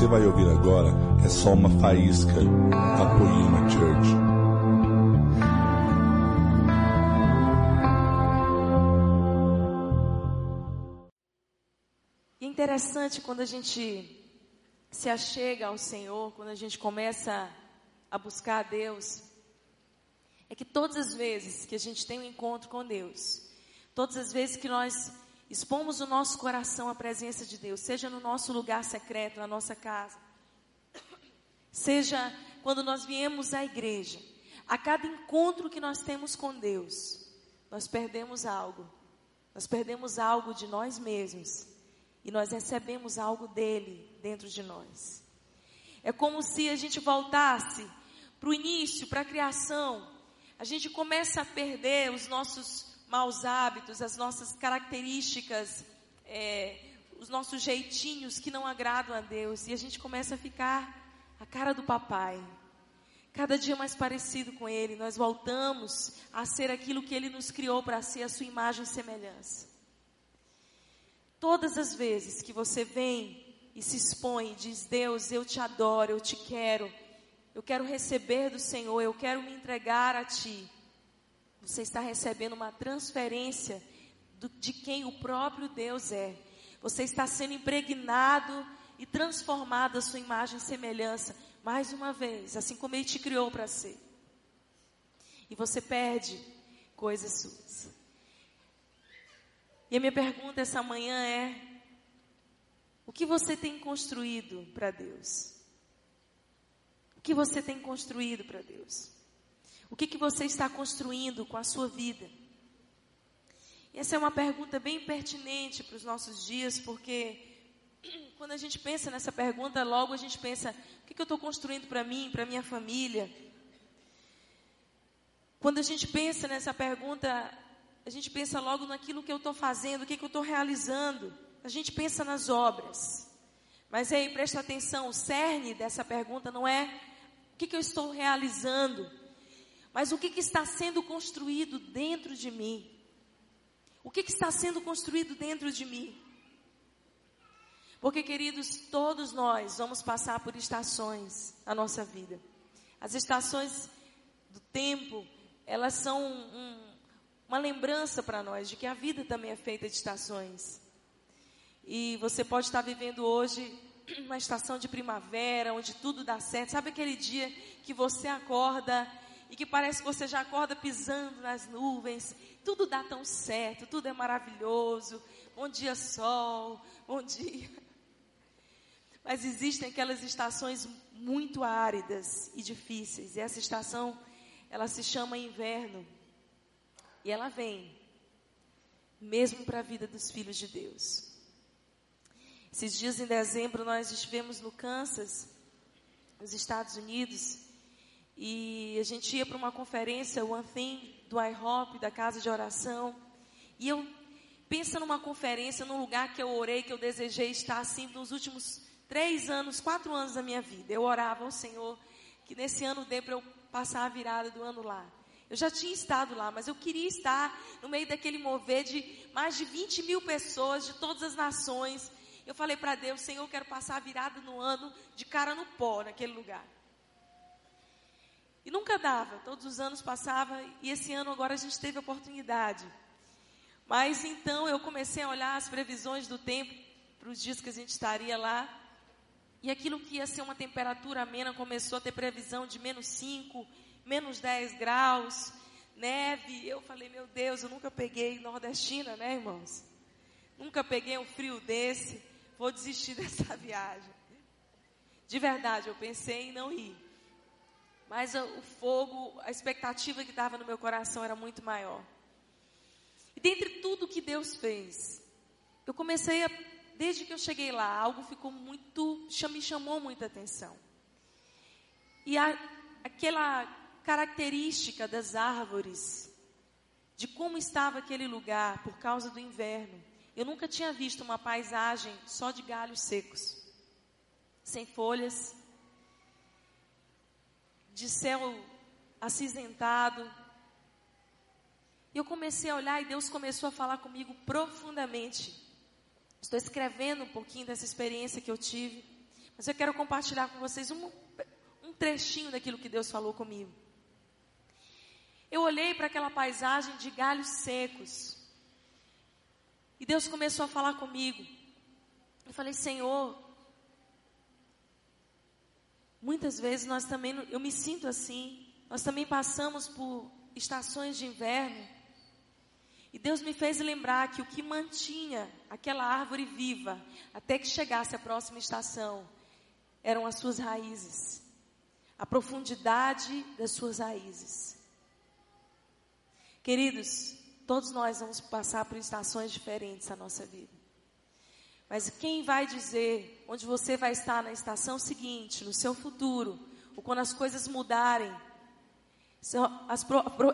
você vai ouvir agora é só uma faísca da Poema Church. E é interessante quando a gente se achega ao Senhor, quando a gente começa a buscar a Deus, é que todas as vezes que a gente tem um encontro com Deus, todas as vezes que nós expomos o nosso coração à presença de Deus, seja no nosso lugar secreto, na nossa casa, seja quando nós viemos à igreja, a cada encontro que nós temos com Deus, nós perdemos algo. Nós perdemos algo de nós mesmos e nós recebemos algo dele dentro de nós. É como se a gente voltasse para o início, para a criação. A gente começa a perder os nossos maus hábitos, as nossas características, é, os nossos jeitinhos que não agradam a Deus. E a gente começa a ficar a cara do papai. Cada dia mais parecido com Ele, nós voltamos a ser aquilo que Ele nos criou para ser, a sua imagem e semelhança. Todas as vezes que você vem e se expõe e diz: Deus, eu te adoro, eu te quero, eu quero receber do Senhor, eu quero me entregar a Ti. Você está recebendo uma transferência do, de quem o próprio Deus é. Você está sendo impregnado e transformado a sua imagem e semelhança, mais uma vez, assim como Ele te criou para ser. E você perde coisas suas. E a minha pergunta essa manhã é: o que você tem construído para Deus? O que você tem construído para Deus? O que, que você está construindo com a sua vida? Essa é uma pergunta bem pertinente para os nossos dias, porque quando a gente pensa nessa pergunta, logo a gente pensa: o que, que eu estou construindo para mim, para minha família? Quando a gente pensa nessa pergunta, a gente pensa logo naquilo que eu estou fazendo, o que, que eu estou realizando. A gente pensa nas obras. Mas aí, presta atenção, o cerne dessa pergunta não é o que, que eu estou realizando, mas o que, que está sendo construído dentro de mim. O que, que está sendo construído dentro de mim? Porque, queridos, todos nós vamos passar por estações na nossa vida. As estações do tempo, elas são um, uma lembrança para nós de que a vida também é feita de estações. E você pode estar vivendo hoje uma estação de primavera, onde tudo dá certo. Sabe aquele dia que você acorda e que parece que você já acorda pisando nas nuvens? Tudo dá tão certo, tudo é maravilhoso. Bom dia, sol, bom dia. Mas existem aquelas estações muito áridas e difíceis. E essa estação, ela se chama inverno. E ela vem, mesmo para a vida dos filhos de Deus. Esses dias em dezembro nós estivemos no Kansas, nos Estados Unidos, e a gente ia para uma conferência, One Thing, do IHOP, da casa de oração. E eu pensa numa conferência, num lugar que eu orei, que eu desejei estar assim nos últimos três anos, quatro anos da minha vida. Eu orava ao Senhor que nesse ano dê para eu passar a virada do ano lá. Eu já tinha estado lá, mas eu queria estar no meio daquele mover de mais de 20 mil pessoas de todas as nações. Eu falei para Deus, Senhor, eu quero passar a virada no ano de cara no pó, naquele lugar. E nunca dava, todos os anos passava, e esse ano agora a gente teve a oportunidade. Mas então eu comecei a olhar as previsões do tempo para os dias que a gente estaria lá. E aquilo que ia ser uma temperatura amena começou a ter previsão de menos 5, menos 10 graus, neve. Eu falei, meu Deus, eu nunca peguei nordestina, né, irmãos? Nunca peguei um frio desse. Vou desistir dessa viagem. De verdade, eu pensei em não ir. Mas o fogo, a expectativa que estava no meu coração era muito maior. E dentre tudo que Deus fez, eu comecei a, desde que eu cheguei lá, algo ficou muito, me chamou muita atenção. E a, aquela característica das árvores, de como estava aquele lugar por causa do inverno. Eu nunca tinha visto uma paisagem só de galhos secos, sem folhas, de céu acinzentado. E eu comecei a olhar e Deus começou a falar comigo profundamente. Estou escrevendo um pouquinho dessa experiência que eu tive, Mas eu quero compartilhar com vocês um, um trechinho daquilo que Deus falou comigo. Eu olhei para aquela paisagem de galhos secos. E Deus começou a falar comigo. Eu falei, Senhor, muitas vezes nós também, eu me sinto assim, nós também passamos por estações de inverno. E Deus me fez lembrar que o que mantinha aquela árvore viva até que chegasse a próxima estação eram as suas raízes, a profundidade das suas raízes. Queridos, todos nós vamos passar por estações diferentes na nossa vida. Mas quem vai dizer onde você vai estar na estação seguinte, no seu futuro, ou quando as coisas mudarem,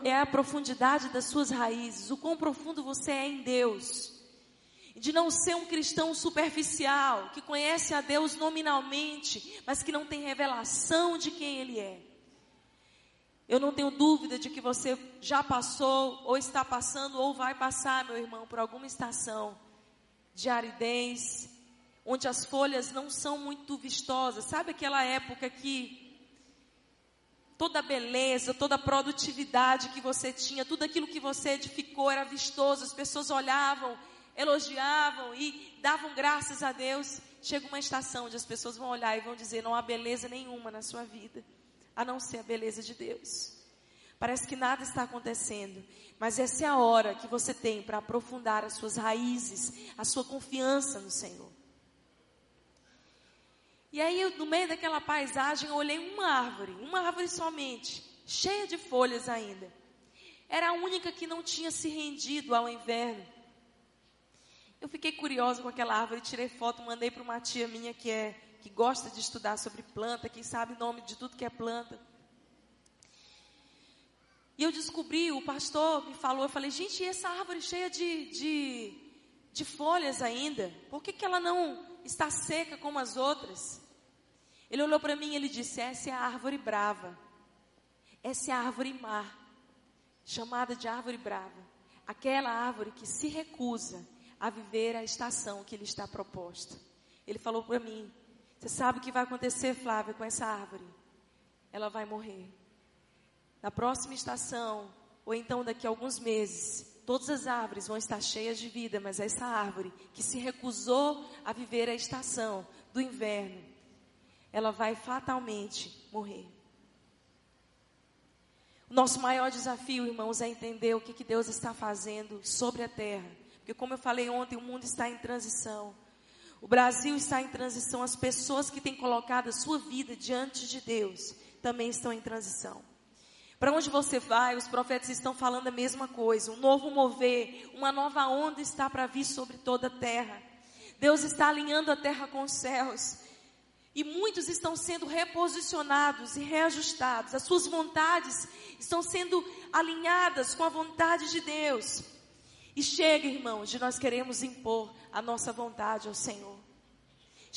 é a profundidade das suas raízes, o quão profundo você é em Deus de não ser um cristão superficial, que conhece a Deus nominalmente, mas que não tem revelação de quem Ele é. Eu não tenho dúvida de que você já passou, ou está passando, ou vai passar, meu irmão, por alguma estação de aridez, onde as folhas não são muito vistosas. Sabe aquela época que toda a beleza, toda a produtividade que você tinha, tudo aquilo que você edificou era vistoso, as pessoas olhavam elogiavam e davam graças a Deus. Chega uma estação onde as pessoas vão olhar e vão dizer: não há beleza nenhuma na sua vida, a não ser a beleza de Deus. Parece que nada está acontecendo, mas essa é a hora que você tem para aprofundar as suas raízes, a sua confiança no Senhor. E aí, no meio daquela paisagem, eu olhei uma árvore, uma árvore somente, cheia de folhas ainda. Era a única que não tinha se rendido ao inverno. Eu fiquei curiosa com aquela árvore, tirei foto, mandei para uma tia minha que é que gosta de estudar sobre planta, que sabe o nome de tudo que é planta. E eu descobri, o pastor me falou, eu falei, gente, e essa árvore cheia de, de, de folhas ainda? Por que, que ela não está seca como as outras? Ele olhou para mim e ele disse, essa é a árvore brava. Essa é a árvore mar, chamada de árvore brava. Aquela árvore que se recusa a viver a estação que lhe está proposta. Ele falou para mim: Você sabe o que vai acontecer, Flávia, com essa árvore? Ela vai morrer. Na próxima estação, ou então daqui a alguns meses, todas as árvores vão estar cheias de vida, mas essa árvore que se recusou a viver a estação do inverno, ela vai fatalmente morrer. O nosso maior desafio, irmãos, é entender o que, que Deus está fazendo sobre a terra porque, como eu falei ontem, o mundo está em transição. O Brasil está em transição. As pessoas que têm colocado a sua vida diante de Deus também estão em transição. Para onde você vai, os profetas estão falando a mesma coisa. Um novo mover, uma nova onda está para vir sobre toda a terra. Deus está alinhando a terra com os céus. E muitos estão sendo reposicionados e reajustados. As suas vontades estão sendo alinhadas com a vontade de Deus. E chega, irmãos, de nós queremos impor a nossa vontade ao Senhor.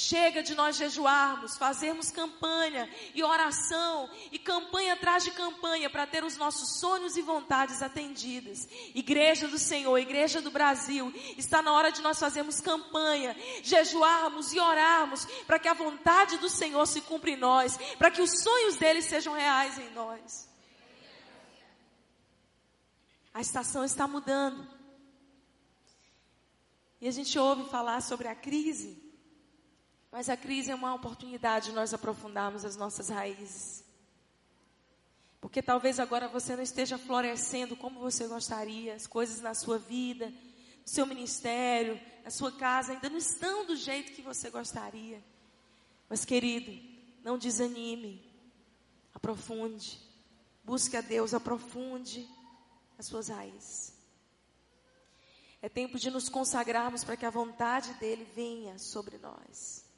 Chega de nós jejuarmos, fazermos campanha e oração e campanha atrás de campanha para ter os nossos sonhos e vontades atendidas. Igreja do Senhor, Igreja do Brasil, está na hora de nós fazermos campanha, jejuarmos e orarmos para que a vontade do Senhor se cumpra em nós, para que os sonhos dele sejam reais em nós. A estação está mudando. E a gente ouve falar sobre a crise, mas a crise é uma oportunidade de nós aprofundarmos as nossas raízes. Porque talvez agora você não esteja florescendo como você gostaria, as coisas na sua vida, no seu ministério, na sua casa ainda não estão do jeito que você gostaria. Mas querido, não desanime, aprofunde, busque a Deus, aprofunde as suas raízes. É tempo de nos consagrarmos para que a vontade dele venha sobre nós.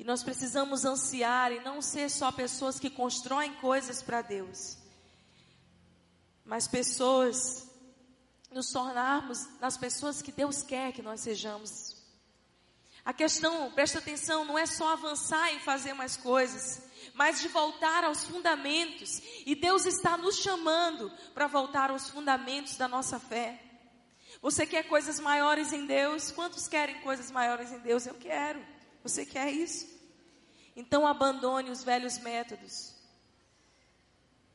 E nós precisamos ansiar e não ser só pessoas que constroem coisas para Deus, mas pessoas, nos tornarmos nas pessoas que Deus quer que nós sejamos. A questão, presta atenção, não é só avançar e fazer mais coisas, mas de voltar aos fundamentos. E Deus está nos chamando para voltar aos fundamentos da nossa fé. Você quer coisas maiores em Deus? Quantos querem coisas maiores em Deus? Eu quero. Você quer isso? Então abandone os velhos métodos.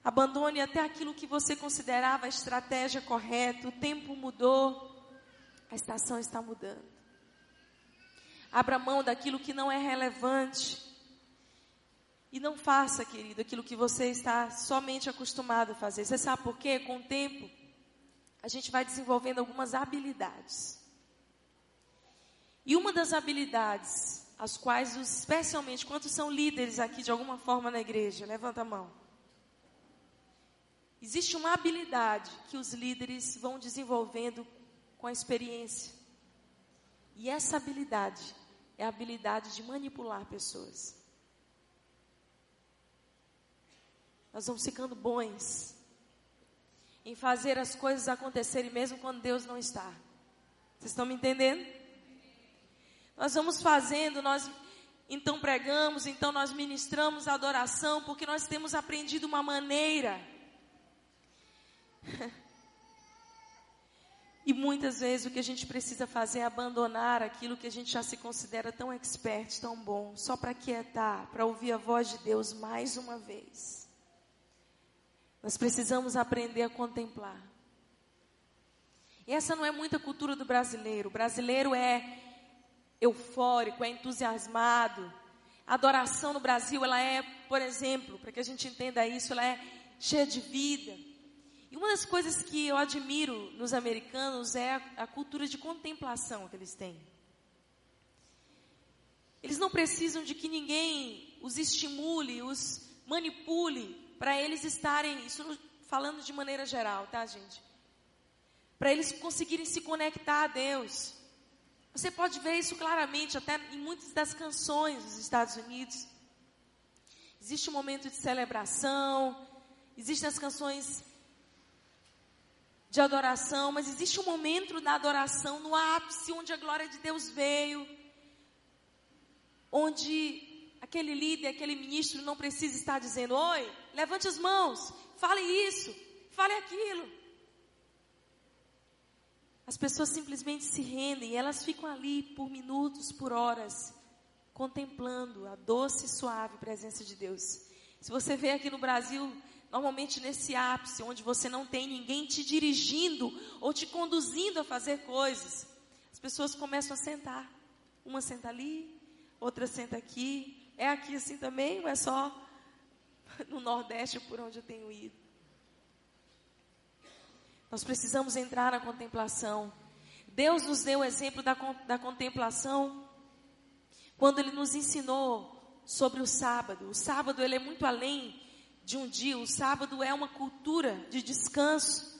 Abandone até aquilo que você considerava a estratégia correta. O tempo mudou, a estação está mudando. Abra mão daquilo que não é relevante. E não faça, querido, aquilo que você está somente acostumado a fazer. Você sabe por quê? Com o tempo, a gente vai desenvolvendo algumas habilidades. E uma das habilidades, as quais, especialmente, quantos são líderes aqui de alguma forma na igreja? Levanta a mão. Existe uma habilidade que os líderes vão desenvolvendo com a experiência. E essa habilidade é a habilidade de manipular pessoas. Nós vamos ficando bons em fazer as coisas acontecerem mesmo quando Deus não está. Vocês estão me entendendo? Nós vamos fazendo, nós então pregamos, então nós ministramos a adoração, porque nós temos aprendido uma maneira. e muitas vezes o que a gente precisa fazer é abandonar aquilo que a gente já se considera tão expert, tão bom, só para quietar, para ouvir a voz de Deus mais uma vez. Nós precisamos aprender a contemplar. E essa não é muita cultura do brasileiro. O brasileiro é eufórico, é entusiasmado. A adoração no Brasil, ela é, por exemplo, para que a gente entenda isso, ela é cheia de vida. E uma das coisas que eu admiro nos americanos é a, a cultura de contemplação que eles têm. Eles não precisam de que ninguém os estimule, os manipule para eles estarem, isso falando de maneira geral, tá, gente? Para eles conseguirem se conectar a Deus. Você pode ver isso claramente até em muitas das canções dos Estados Unidos. Existe um momento de celebração, existem as canções de adoração, mas existe um momento da adoração no ápice onde a glória de Deus veio, onde aquele líder, aquele ministro não precisa estar dizendo: Oi, levante as mãos, fale isso, fale aquilo. As pessoas simplesmente se rendem elas ficam ali por minutos, por horas, contemplando a doce e suave presença de Deus. Se você vê aqui no Brasil, normalmente nesse ápice, onde você não tem ninguém te dirigindo ou te conduzindo a fazer coisas, as pessoas começam a sentar. Uma senta ali, outra senta aqui, é aqui assim também ou é só no Nordeste por onde eu tenho ido? Nós precisamos entrar na contemplação. Deus nos deu o exemplo da, da contemplação quando Ele nos ensinou sobre o sábado. O sábado ele é muito além de um dia. O sábado é uma cultura de descanso.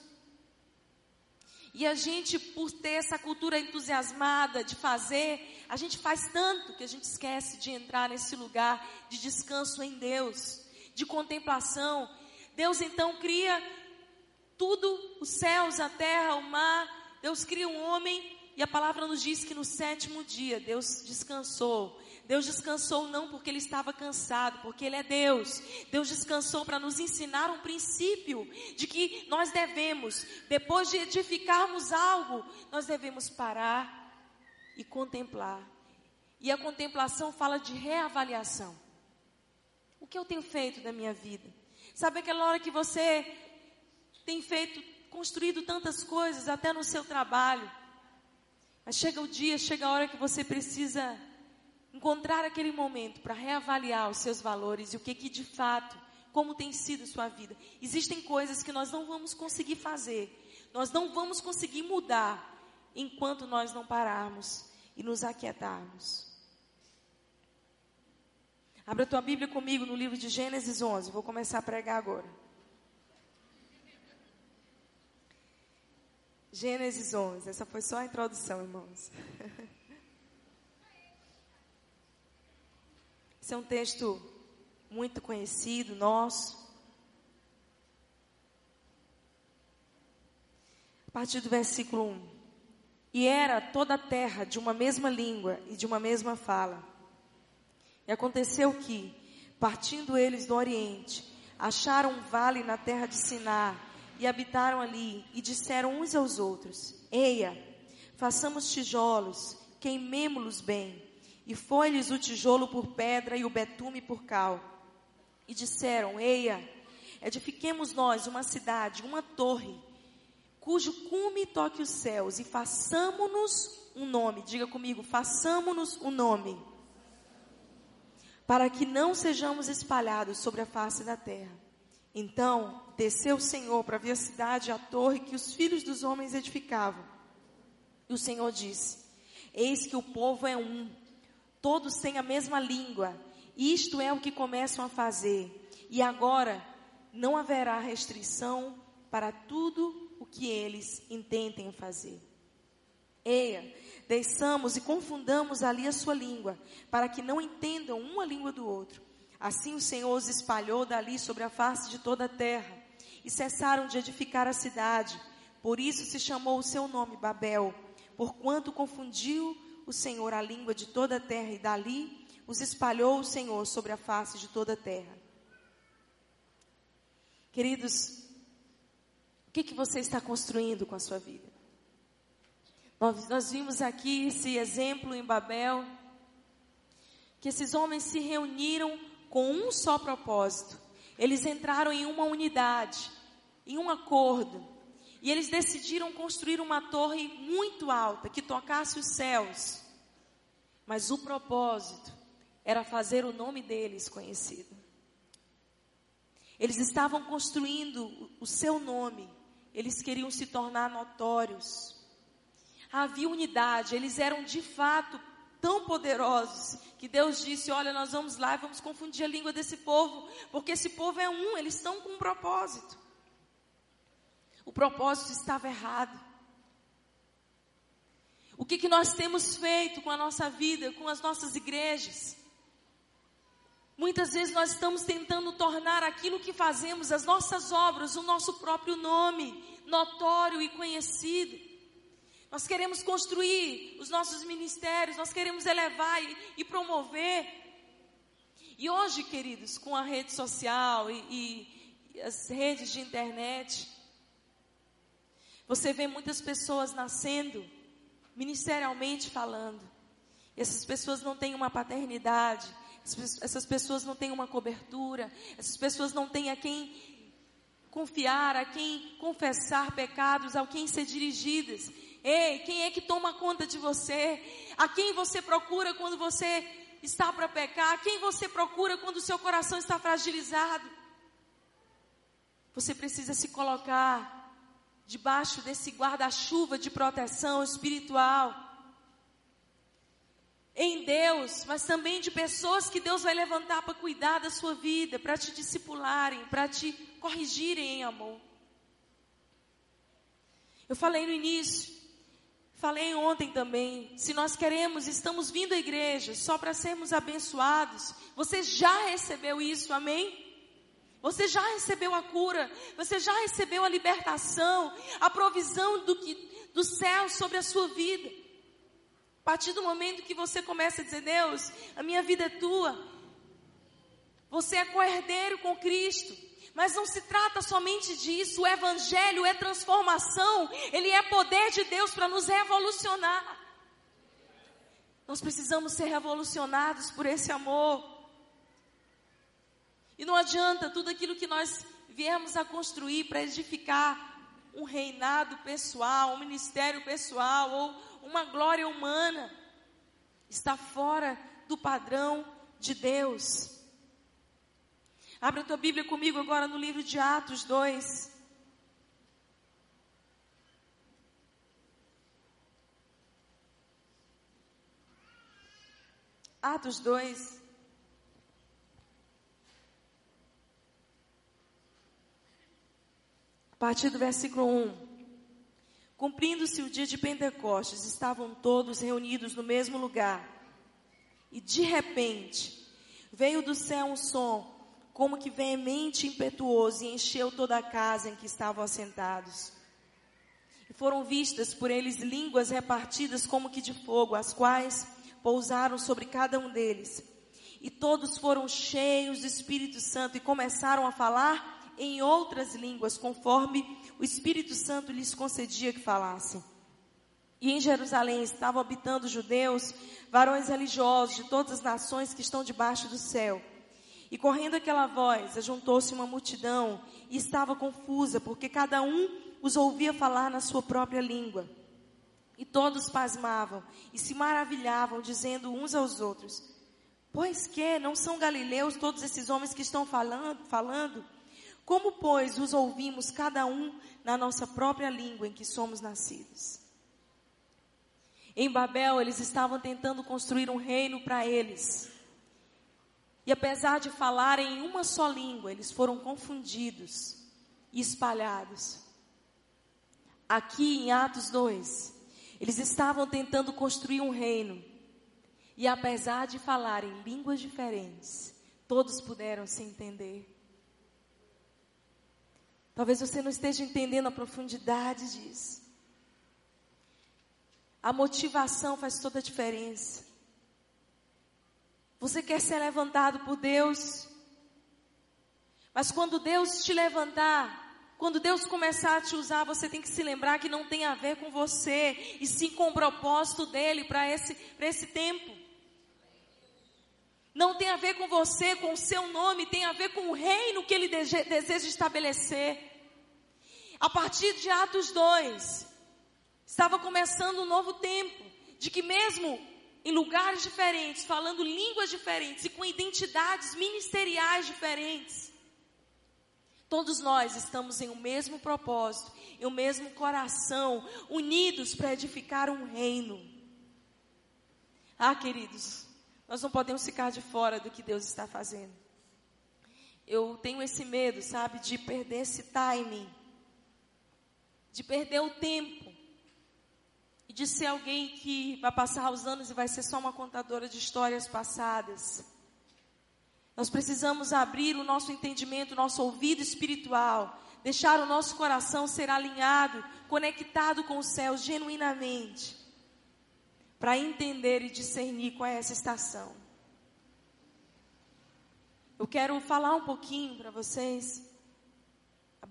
E a gente, por ter essa cultura entusiasmada de fazer, a gente faz tanto que a gente esquece de entrar nesse lugar de descanso em Deus, de contemplação. Deus então cria tudo, os céus, a terra, o mar. Deus cria um homem e a palavra nos diz que no sétimo dia Deus descansou. Deus descansou não porque ele estava cansado, porque ele é Deus. Deus descansou para nos ensinar um princípio de que nós devemos, depois de edificarmos algo, nós devemos parar e contemplar. E a contemplação fala de reavaliação. O que eu tenho feito da minha vida? Sabe aquela hora que você tem feito, construído tantas coisas, até no seu trabalho. Mas chega o dia, chega a hora que você precisa encontrar aquele momento para reavaliar os seus valores e o que que de fato, como tem sido sua vida. Existem coisas que nós não vamos conseguir fazer, nós não vamos conseguir mudar enquanto nós não pararmos e nos aquietarmos. Abra tua Bíblia comigo no livro de Gênesis 11. Vou começar a pregar agora. Gênesis 11. Essa foi só a introdução, irmãos. Esse é um texto muito conhecido, nosso. A partir do versículo 1. E era toda a terra de uma mesma língua e de uma mesma fala. E aconteceu que, partindo eles do Oriente, acharam um vale na terra de Siná e habitaram ali e disseram uns aos outros: Eia, façamos tijolos, queimemo-los bem E foi-lhes o tijolo por pedra e o betume por cal. E disseram: Eia, edifiquemos nós uma cidade, uma torre, cujo cume toque os céus, e façamo-nos um nome. Diga comigo, façamo-nos um nome. Para que não sejamos espalhados sobre a face da terra. Então desceu o Senhor para ver a cidade e a torre que os filhos dos homens edificavam. E o Senhor disse: Eis que o povo é um, todos têm a mesma língua, isto é o que começam a fazer. E agora não haverá restrição para tudo o que eles intentem fazer. Eia, desçamos e confundamos ali a sua língua, para que não entendam uma língua do outro. Assim o Senhor os espalhou dali sobre a face de toda a terra, e cessaram de edificar a cidade. Por isso se chamou o seu nome Babel, porquanto confundiu o Senhor a língua de toda a terra, e dali os espalhou o Senhor sobre a face de toda a terra. Queridos, o que, que você está construindo com a sua vida? Nós, nós vimos aqui esse exemplo em Babel, que esses homens se reuniram com um só propósito. Eles entraram em uma unidade, em um acordo. E eles decidiram construir uma torre muito alta, que tocasse os céus. Mas o propósito era fazer o nome deles conhecido. Eles estavam construindo o seu nome, eles queriam se tornar notórios havia unidade, eles eram de fato tão poderosos que Deus disse: Olha, nós vamos lá e vamos confundir a língua desse povo, porque esse povo é um, eles estão com um propósito. O propósito estava errado. O que, que nós temos feito com a nossa vida, com as nossas igrejas? Muitas vezes nós estamos tentando tornar aquilo que fazemos, as nossas obras, o nosso próprio nome, notório e conhecido. Nós queremos construir os nossos ministérios, nós queremos elevar e, e promover. E hoje, queridos, com a rede social e, e, e as redes de internet, você vê muitas pessoas nascendo, ministerialmente falando. Essas pessoas não têm uma paternidade, essas pessoas não têm uma cobertura, essas pessoas não têm a quem confiar, a quem confessar pecados, a quem ser dirigidas. Ei, quem é que toma conta de você? A quem você procura quando você está para pecar? A quem você procura quando o seu coração está fragilizado? Você precisa se colocar debaixo desse guarda-chuva de proteção espiritual. Em Deus, mas também de pessoas que Deus vai levantar para cuidar da sua vida, para te discipularem, para te corrigirem em amor. Eu falei no início, Falei ontem também, se nós queremos, estamos vindo à igreja só para sermos abençoados. Você já recebeu isso, amém? Você já recebeu a cura, você já recebeu a libertação, a provisão do, que, do céu sobre a sua vida. A partir do momento que você começa a dizer, Deus, a minha vida é tua. Você é coerdeiro com Cristo. Mas não se trata somente disso. O Evangelho é transformação. Ele é poder de Deus para nos revolucionar. Nós precisamos ser revolucionados por esse amor. E não adianta tudo aquilo que nós viemos a construir para edificar um reinado pessoal, um ministério pessoal ou uma glória humana. Está fora do padrão de Deus. Abra a tua Bíblia comigo agora no livro de Atos 2. Atos 2. A partir do versículo 1. Cumprindo-se o dia de Pentecostes, estavam todos reunidos no mesmo lugar. E de repente, veio do céu um som como que veemente e impetuoso, e encheu toda a casa em que estavam assentados. E foram vistas por eles línguas repartidas como que de fogo, as quais pousaram sobre cada um deles. E todos foram cheios do Espírito Santo e começaram a falar em outras línguas, conforme o Espírito Santo lhes concedia que falassem. E em Jerusalém estavam habitando judeus, varões religiosos de todas as nações que estão debaixo do céu. E correndo aquela voz, ajuntou-se uma multidão e estava confusa, porque cada um os ouvia falar na sua própria língua. E todos pasmavam e se maravilhavam, dizendo uns aos outros: Pois que não são galileus todos esses homens que estão falando? falando? Como, pois, os ouvimos cada um na nossa própria língua em que somos nascidos? Em Babel, eles estavam tentando construir um reino para eles. E apesar de falarem em uma só língua, eles foram confundidos e espalhados. Aqui em Atos 2, eles estavam tentando construir um reino. E apesar de falarem línguas diferentes, todos puderam se entender. Talvez você não esteja entendendo a profundidade disso. A motivação faz toda a diferença. Você quer ser levantado por Deus, mas quando Deus te levantar, quando Deus começar a te usar, você tem que se lembrar que não tem a ver com você, e sim com o propósito dele para esse, esse tempo. Não tem a ver com você, com o seu nome, tem a ver com o reino que ele deseja estabelecer. A partir de Atos 2, Estava começando um novo tempo, de que mesmo em lugares diferentes, falando línguas diferentes e com identidades ministeriais diferentes, todos nós estamos em o um mesmo propósito, em o um mesmo coração, unidos para edificar um reino. Ah, queridos, nós não podemos ficar de fora do que Deus está fazendo. Eu tenho esse medo, sabe, de perder esse timing, de perder o tempo e de ser alguém que vai passar os anos e vai ser só uma contadora de histórias passadas. Nós precisamos abrir o nosso entendimento, o nosso ouvido espiritual, deixar o nosso coração ser alinhado, conectado com o céu genuinamente, para entender e discernir qual é essa estação. Eu quero falar um pouquinho para vocês,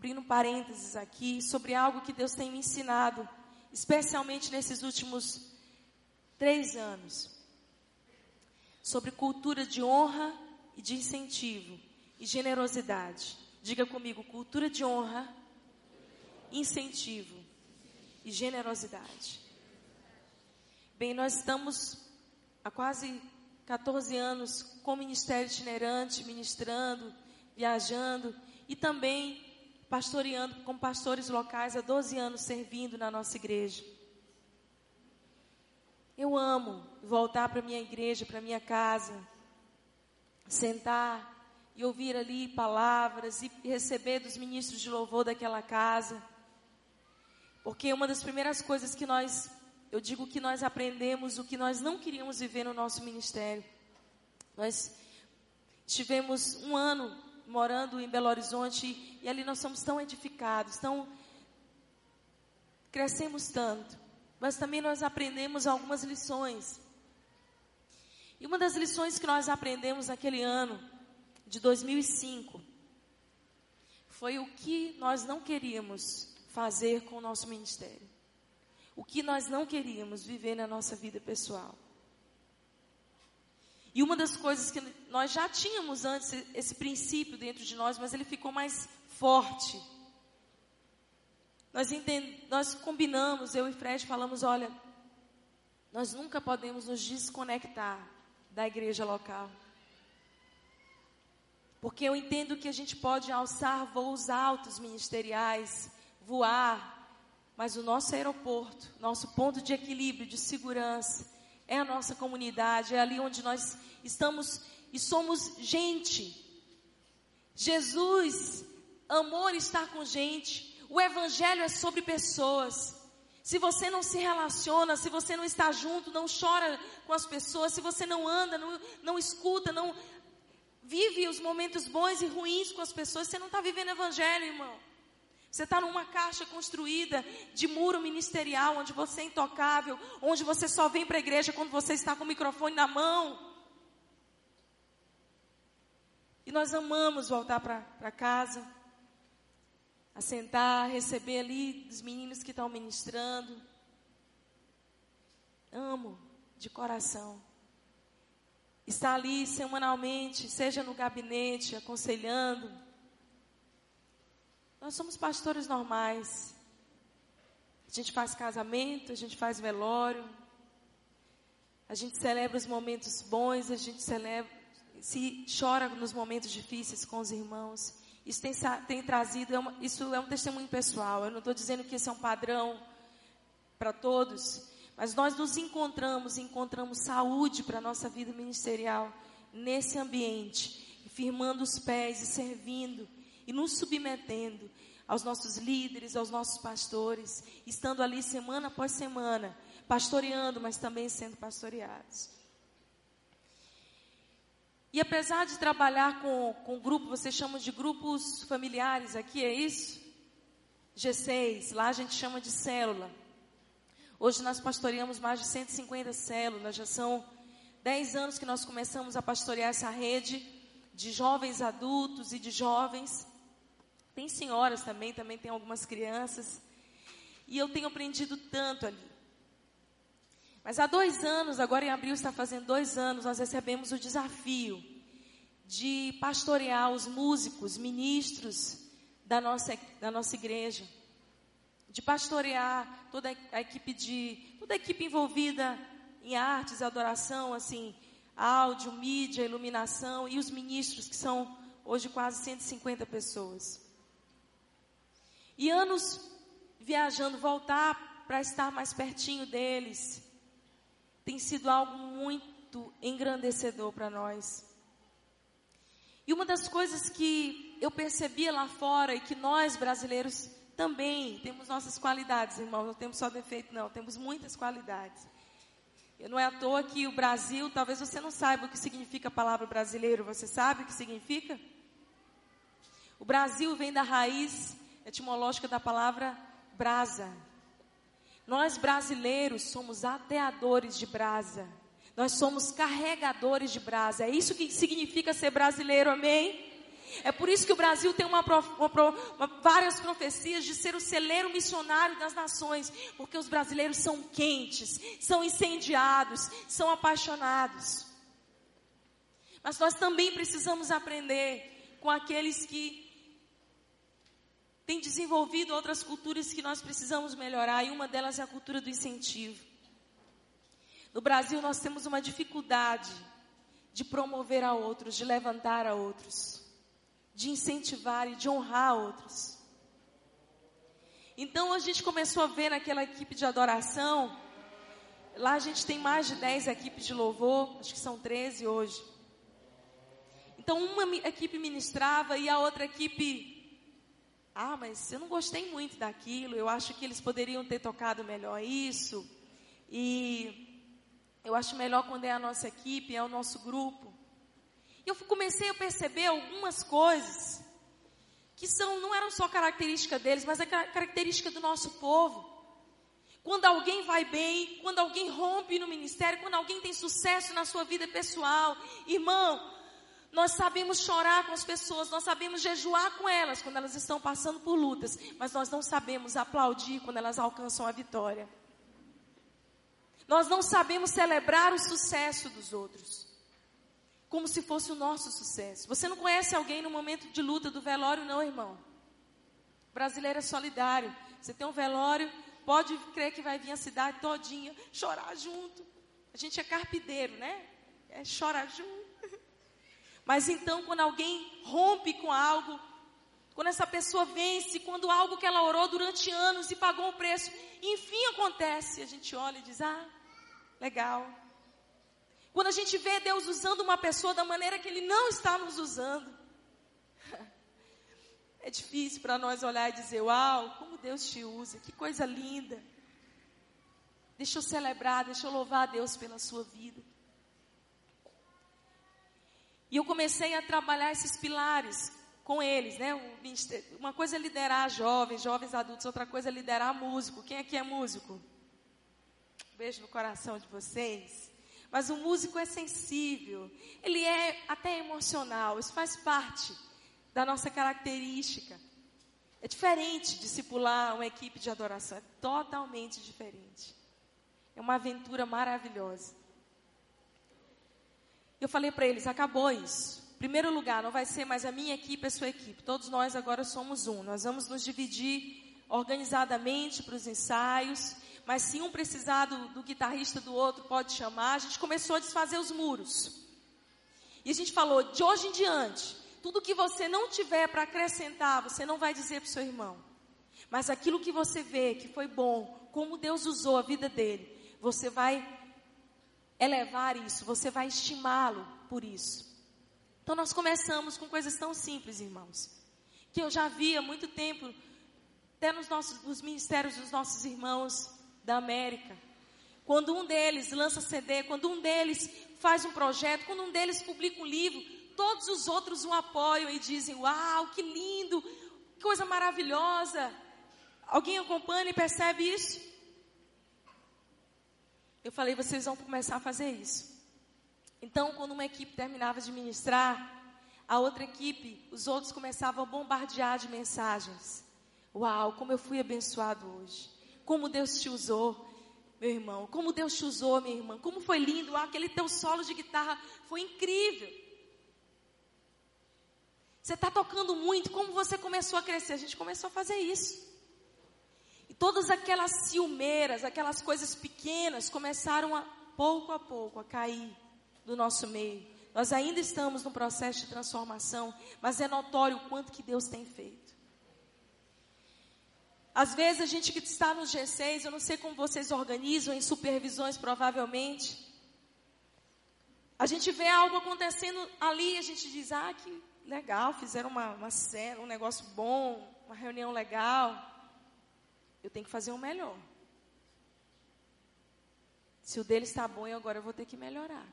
abrindo parênteses aqui, sobre algo que Deus tem me ensinado especialmente nesses últimos três anos, sobre cultura de honra e de incentivo e generosidade. Diga comigo, cultura de honra, incentivo e generosidade. Bem, nós estamos há quase 14 anos com ministério itinerante, ministrando, viajando e também pastoreando com pastores locais há 12 anos servindo na nossa igreja. Eu amo voltar para minha igreja, para minha casa, sentar e ouvir ali palavras e receber dos ministros de louvor daquela casa. Porque uma das primeiras coisas que nós, eu digo que nós aprendemos o que nós não queríamos viver no nosso ministério. Nós tivemos um ano morando em Belo Horizonte e ali nós somos tão edificados, tão crescemos tanto, mas também nós aprendemos algumas lições. E uma das lições que nós aprendemos naquele ano de 2005 foi o que nós não queríamos fazer com o nosso ministério. O que nós não queríamos viver na nossa vida pessoal. E uma das coisas que nós já tínhamos antes, esse princípio dentro de nós, mas ele ficou mais forte. Nós, entend... nós combinamos, eu e Fred falamos: olha, nós nunca podemos nos desconectar da igreja local. Porque eu entendo que a gente pode alçar voos altos ministeriais, voar, mas o nosso aeroporto, nosso ponto de equilíbrio, de segurança, é a nossa comunidade, é ali onde nós estamos e somos gente. Jesus, amor está com gente. O evangelho é sobre pessoas. Se você não se relaciona, se você não está junto, não chora com as pessoas, se você não anda, não, não escuta, não vive os momentos bons e ruins com as pessoas, você não está vivendo evangelho, irmão. Você está numa caixa construída de muro ministerial, onde você é intocável, onde você só vem para a igreja quando você está com o microfone na mão. E nós amamos voltar para casa, assentar, receber ali os meninos que estão ministrando. amo de coração. Está ali semanalmente, seja no gabinete, aconselhando. Nós somos pastores normais. A gente faz casamento, a gente faz velório. A gente celebra os momentos bons, a gente celebra, se chora nos momentos difíceis com os irmãos. Isso tem, tem trazido, é uma, isso é um testemunho pessoal. Eu não estou dizendo que esse é um padrão para todos, mas nós nos encontramos, encontramos saúde para a nossa vida ministerial nesse ambiente, firmando os pés e servindo e nos submetendo aos nossos líderes, aos nossos pastores, estando ali semana após semana, pastoreando, mas também sendo pastoreados. E apesar de trabalhar com, com grupo, vocês chamam de grupos familiares aqui, é isso? G6, lá a gente chama de célula. Hoje nós pastoreamos mais de 150 células, já são 10 anos que nós começamos a pastorear essa rede de jovens adultos e de jovens. Tem senhoras também, também tem algumas crianças. E eu tenho aprendido tanto ali. Mas há dois anos, agora em abril está fazendo dois anos, nós recebemos o desafio de pastorear os músicos, ministros da nossa, da nossa igreja. De pastorear toda a equipe de, toda a equipe envolvida em artes, adoração, assim, áudio, mídia, iluminação e os ministros que são hoje quase 150 pessoas. E anos viajando, voltar para estar mais pertinho deles, tem sido algo muito engrandecedor para nós. E uma das coisas que eu percebia lá fora e que nós brasileiros também temos nossas qualidades, irmãos, não temos só defeito, não, temos muitas qualidades. E não é à toa que o Brasil, talvez você não saiba o que significa a palavra brasileiro, você sabe o que significa? O Brasil vem da raiz etimológica da palavra brasa, nós brasileiros somos ateadores de brasa. Nós somos carregadores de brasa. É isso que significa ser brasileiro, amém? É por isso que o Brasil tem uma, uma, uma, várias profecias de ser o celeiro missionário das nações, porque os brasileiros são quentes, são incendiados, são apaixonados. Mas nós também precisamos aprender com aqueles que tem desenvolvido outras culturas que nós precisamos melhorar, e uma delas é a cultura do incentivo. No Brasil, nós temos uma dificuldade de promover a outros, de levantar a outros, de incentivar e de honrar a outros. Então, a gente começou a ver naquela equipe de adoração, lá a gente tem mais de 10 equipes de louvor, acho que são 13 hoje. Então, uma equipe ministrava e a outra equipe ah, mas eu não gostei muito daquilo, eu acho que eles poderiam ter tocado melhor isso. E eu acho melhor quando é a nossa equipe, é o nosso grupo. E eu comecei a perceber algumas coisas que são, não eram só característica deles, mas é característica do nosso povo. Quando alguém vai bem, quando alguém rompe no ministério, quando alguém tem sucesso na sua vida pessoal, irmão, nós sabemos chorar com as pessoas, nós sabemos jejuar com elas quando elas estão passando por lutas, mas nós não sabemos aplaudir quando elas alcançam a vitória. Nós não sabemos celebrar o sucesso dos outros, como se fosse o nosso sucesso. Você não conhece alguém no momento de luta do velório, não, irmão? O brasileiro é solidário. Você tem um velório, pode crer que vai vir a cidade todinha chorar junto. A gente é carpideiro, né? É chorar junto. Mas então, quando alguém rompe com algo, quando essa pessoa vence, quando algo que ela orou durante anos e pagou um preço, enfim acontece, a gente olha e diz: ah, legal. Quando a gente vê Deus usando uma pessoa da maneira que Ele não está nos usando, é difícil para nós olhar e dizer: Uau, como Deus te usa, que coisa linda. Deixa eu celebrar, deixa eu louvar a Deus pela sua vida. E eu comecei a trabalhar esses pilares com eles, né? Uma coisa é liderar jovens, jovens adultos, outra coisa é liderar músico. Quem aqui é músico? Beijo no coração de vocês. Mas o músico é sensível, ele é até emocional, isso faz parte da nossa característica. É diferente discipular uma equipe de adoração, é totalmente diferente. É uma aventura maravilhosa. Eu falei para eles: acabou isso. Primeiro lugar, não vai ser mais a minha equipe, a sua equipe. Todos nós agora somos um. Nós vamos nos dividir organizadamente para os ensaios. Mas se um precisar do, do guitarrista do outro, pode chamar. A gente começou a desfazer os muros. E a gente falou: de hoje em diante, tudo que você não tiver para acrescentar, você não vai dizer para o seu irmão. Mas aquilo que você vê que foi bom, como Deus usou a vida dele, você vai elevar isso, você vai estimá-lo por isso. Então nós começamos com coisas tão simples, irmãos, que eu já vi há muito tempo, até nos, nossos, nos ministérios dos nossos irmãos da América. Quando um deles lança CD, quando um deles faz um projeto, quando um deles publica um livro, todos os outros o apoiam e dizem: Uau, que lindo, que coisa maravilhosa. Alguém acompanha e percebe isso? Eu falei, vocês vão começar a fazer isso. Então, quando uma equipe terminava de ministrar, a outra equipe, os outros começavam a bombardear de mensagens. Uau, como eu fui abençoado hoje. Como Deus te usou, meu irmão. Como Deus te usou, minha irmã. Como foi lindo. Ah, aquele teu solo de guitarra foi incrível. Você está tocando muito. Como você começou a crescer? A gente começou a fazer isso. Todas aquelas ciumeiras, aquelas coisas pequenas começaram a pouco a pouco a cair do nosso meio. Nós ainda estamos no processo de transformação, mas é notório o quanto que Deus tem feito. Às vezes a gente que está no G6, eu não sei como vocês organizam em supervisões provavelmente. A gente vê algo acontecendo ali, a gente diz, ah, que legal, fizeram uma, uma cena, um negócio bom, uma reunião legal eu tenho que fazer o melhor. Se o dele está bom, eu agora vou ter que melhorar.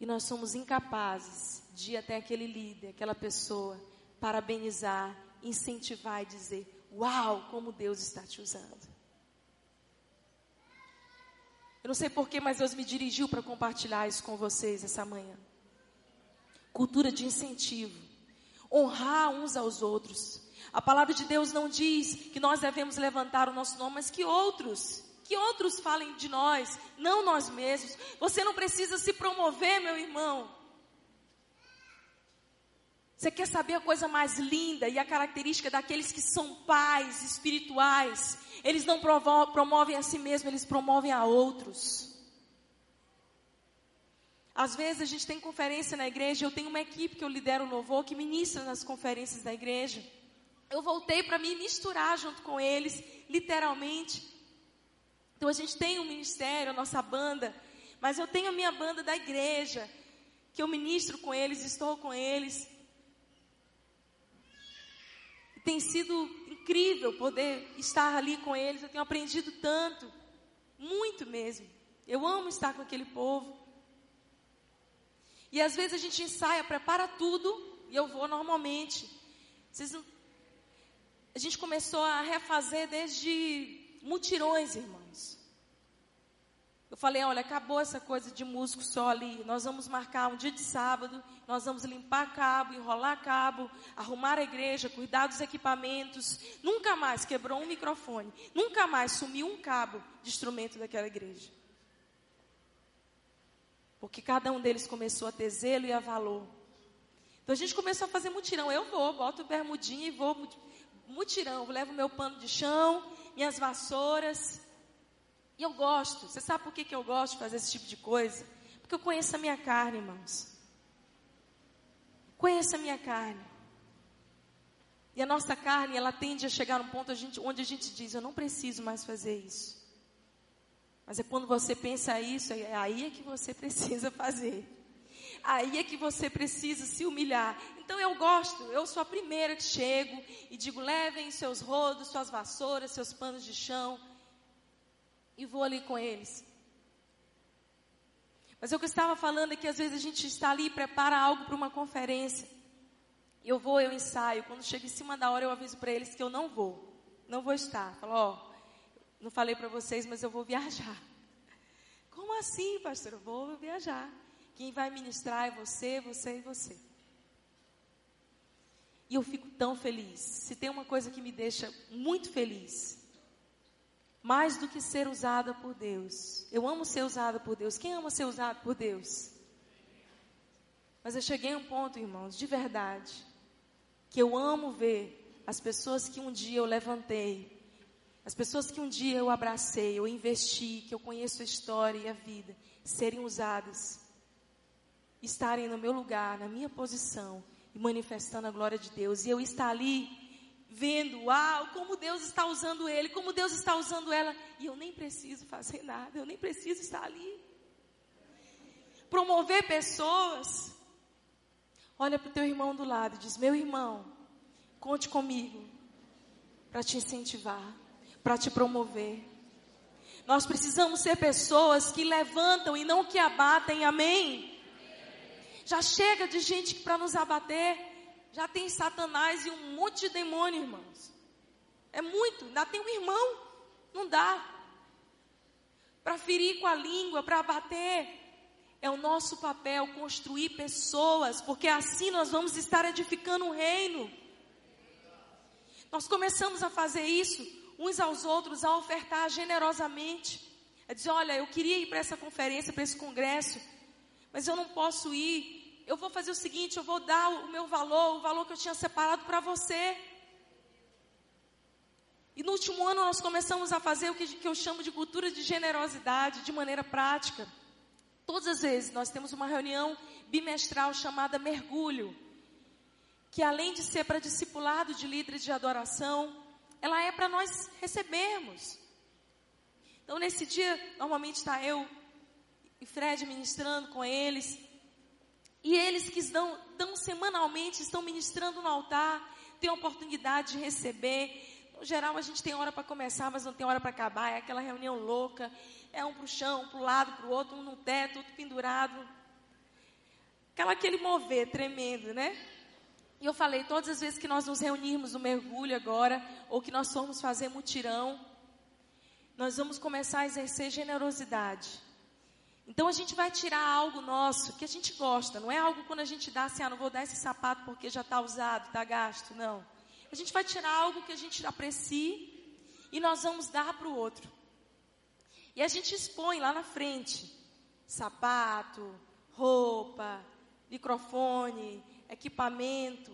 E nós somos incapazes de ir até aquele líder, aquela pessoa, parabenizar, incentivar e dizer: Uau, como Deus está te usando. Eu não sei porquê, mas Deus me dirigiu para compartilhar isso com vocês essa manhã. Cultura de incentivo. Honrar uns aos outros. A palavra de Deus não diz que nós devemos levantar o nosso nome, mas que outros, que outros falem de nós, não nós mesmos. Você não precisa se promover, meu irmão. Você quer saber a coisa mais linda e a característica daqueles que são pais espirituais? Eles não promovem a si mesmos, eles promovem a outros. Às vezes a gente tem conferência na igreja, eu tenho uma equipe que eu lidero o louvor que ministra nas conferências da igreja eu voltei para me misturar junto com eles, literalmente. Então a gente tem um ministério, a nossa banda, mas eu tenho a minha banda da igreja, que eu ministro com eles, estou com eles. Tem sido incrível poder estar ali com eles, eu tenho aprendido tanto, muito mesmo. Eu amo estar com aquele povo. E às vezes a gente ensaia, prepara tudo, e eu vou normalmente. Vocês não a gente começou a refazer desde mutirões, irmãos. Eu falei, olha, acabou essa coisa de músico só ali. Nós vamos marcar um dia de sábado, nós vamos limpar cabo, enrolar cabo, arrumar a igreja, cuidar dos equipamentos. Nunca mais quebrou um microfone, nunca mais sumiu um cabo de instrumento daquela igreja. Porque cada um deles começou a ter zelo e a valor. Então a gente começou a fazer mutirão. Eu vou, boto bermudinha e vou mutirão, eu levo meu pano de chão, minhas vassouras. E eu gosto. Você sabe por que, que eu gosto de fazer esse tipo de coisa? Porque eu conheço a minha carne, irmãos. Conheço a minha carne. E a nossa carne, ela tende a chegar num ponto onde a gente diz: Eu não preciso mais fazer isso. Mas é quando você pensa isso, é aí é que você precisa fazer. Aí é que você precisa se humilhar. Então eu gosto, eu sou a primeira que chego e digo: levem seus rodos, suas vassouras, seus panos de chão. E vou ali com eles. Mas o que eu estava falando é que às vezes a gente está ali e prepara algo para uma conferência. Eu vou, eu ensaio. Quando chega em cima da hora, eu aviso para eles que eu não vou. Não vou estar. Falo, ó, não falei para vocês, mas eu vou viajar. Como assim, pastor? Eu vou viajar. Quem vai ministrar é você, você e você. E eu fico tão feliz. Se tem uma coisa que me deixa muito feliz, mais do que ser usada por Deus. Eu amo ser usada por Deus. Quem ama ser usado por Deus? Mas eu cheguei a um ponto, irmãos, de verdade, que eu amo ver as pessoas que um dia eu levantei, as pessoas que um dia eu abracei, eu investi, que eu conheço a história e a vida, serem usadas, estarem no meu lugar, na minha posição e manifestando a glória de Deus. E eu estar ali vendo, uau, como Deus está usando ele, como Deus está usando ela, e eu nem preciso fazer nada, eu nem preciso estar ali. Promover pessoas. Olha para o teu irmão do lado e diz: Meu irmão, conte comigo para te incentivar, para te promover. Nós precisamos ser pessoas que levantam e não que abatem, amém? Já chega de gente para nos abater. Já tem Satanás e um monte de demônio, irmãos. É muito. Ainda tem um irmão. Não dá. Para ferir com a língua, para abater. É o nosso papel construir pessoas, porque assim nós vamos estar edificando um reino. Nós começamos a fazer isso uns aos outros, a ofertar generosamente. A dizer: olha, eu queria ir para essa conferência, para esse congresso, mas eu não posso ir eu vou fazer o seguinte, eu vou dar o meu valor, o valor que eu tinha separado para você. E no último ano nós começamos a fazer o que, que eu chamo de cultura de generosidade, de maneira prática. Todas as vezes nós temos uma reunião bimestral chamada Mergulho, que além de ser para discipulado de líderes de adoração, ela é para nós recebermos. Então nesse dia, normalmente está eu e Fred ministrando com eles. E eles que estão, semanalmente, estão ministrando no altar, têm a oportunidade de receber. No geral, a gente tem hora para começar, mas não tem hora para acabar. É aquela reunião louca. É um para o chão, um para o lado, para o outro, um no teto, outro pendurado. Aquela, aquele mover tremendo, né? E eu falei, todas as vezes que nós nos reunirmos no mergulho agora, ou que nós formos fazer mutirão, nós vamos começar a exercer generosidade. Então a gente vai tirar algo nosso que a gente gosta, não é algo quando a gente dá assim, ah, não vou dar esse sapato porque já está usado, está gasto, não. A gente vai tirar algo que a gente aprecie e nós vamos dar para o outro. E a gente expõe lá na frente sapato, roupa, microfone, equipamento.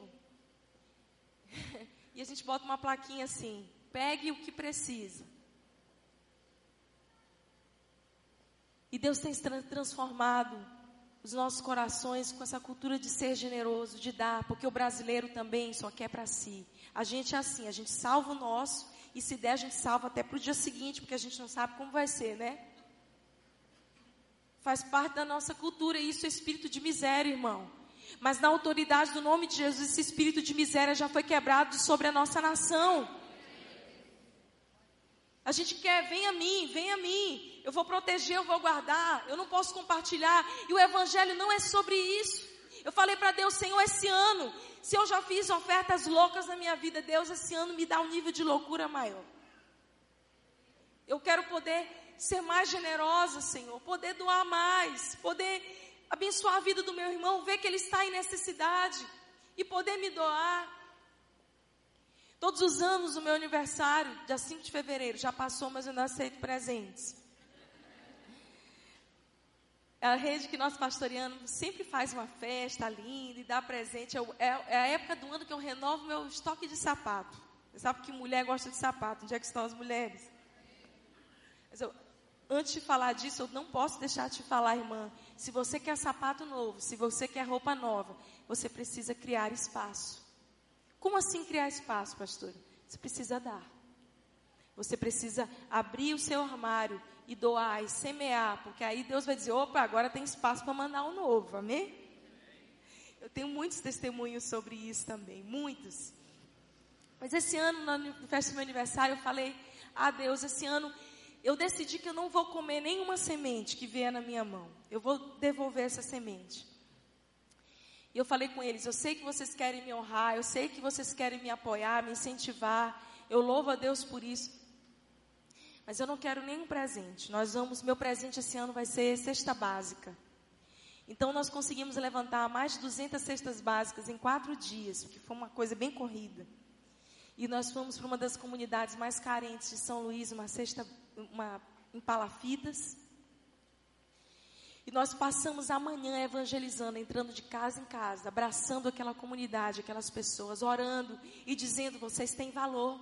e a gente bota uma plaquinha assim: pegue o que precisa. E Deus tem transformado os nossos corações com essa cultura de ser generoso, de dar, porque o brasileiro também só quer para si. A gente é assim, a gente salva o nosso e se der a gente salva até para o dia seguinte, porque a gente não sabe como vai ser, né? Faz parte da nossa cultura e isso é espírito de miséria, irmão. Mas na autoridade do nome de Jesus, esse espírito de miséria já foi quebrado sobre a nossa nação. A gente quer, vem a mim, vem a mim. Eu vou proteger, eu vou guardar. Eu não posso compartilhar. E o evangelho não é sobre isso. Eu falei para Deus, Senhor, esse ano, se eu já fiz ofertas loucas na minha vida, Deus, esse ano me dá um nível de loucura maior. Eu quero poder ser mais generosa, Senhor, poder doar mais, poder abençoar a vida do meu irmão, ver que ele está em necessidade e poder me doar. Todos os anos o meu aniversário, dia 5 de fevereiro, já passou, mas eu não aceito presentes. A rede que nós pastoreamos sempre faz uma festa linda e dá presente. É, é a época do ano que eu renovo meu estoque de sapato. Você sabe que mulher gosta de sapato. Onde é que estão as mulheres? Mas eu, antes de falar disso, eu não posso deixar de falar, irmã. Se você quer sapato novo, se você quer roupa nova, você precisa criar espaço. Como assim criar espaço, pastor? Você precisa dar. Você precisa abrir o seu armário e doar e semear, porque aí Deus vai dizer: opa, agora tem espaço para mandar um novo, amém? Eu tenho muitos testemunhos sobre isso também, muitos. Mas esse ano, na festa do meu aniversário, eu falei: ah, Deus, esse ano eu decidi que eu não vou comer nenhuma semente que vier na minha mão. Eu vou devolver essa semente. E eu falei com eles: eu sei que vocês querem me honrar, eu sei que vocês querem me apoiar, me incentivar. Eu louvo a Deus por isso. Mas eu não quero nenhum presente. Nós vamos, meu presente esse ano vai ser cesta básica. Então nós conseguimos levantar mais de 200 cestas básicas em quatro dias, que foi uma coisa bem corrida. E nós fomos para uma das comunidades mais carentes de São Luís, uma cesta, uma em palafitas. E nós passamos a manhã evangelizando, entrando de casa em casa, abraçando aquela comunidade, aquelas pessoas, orando e dizendo: vocês têm valor.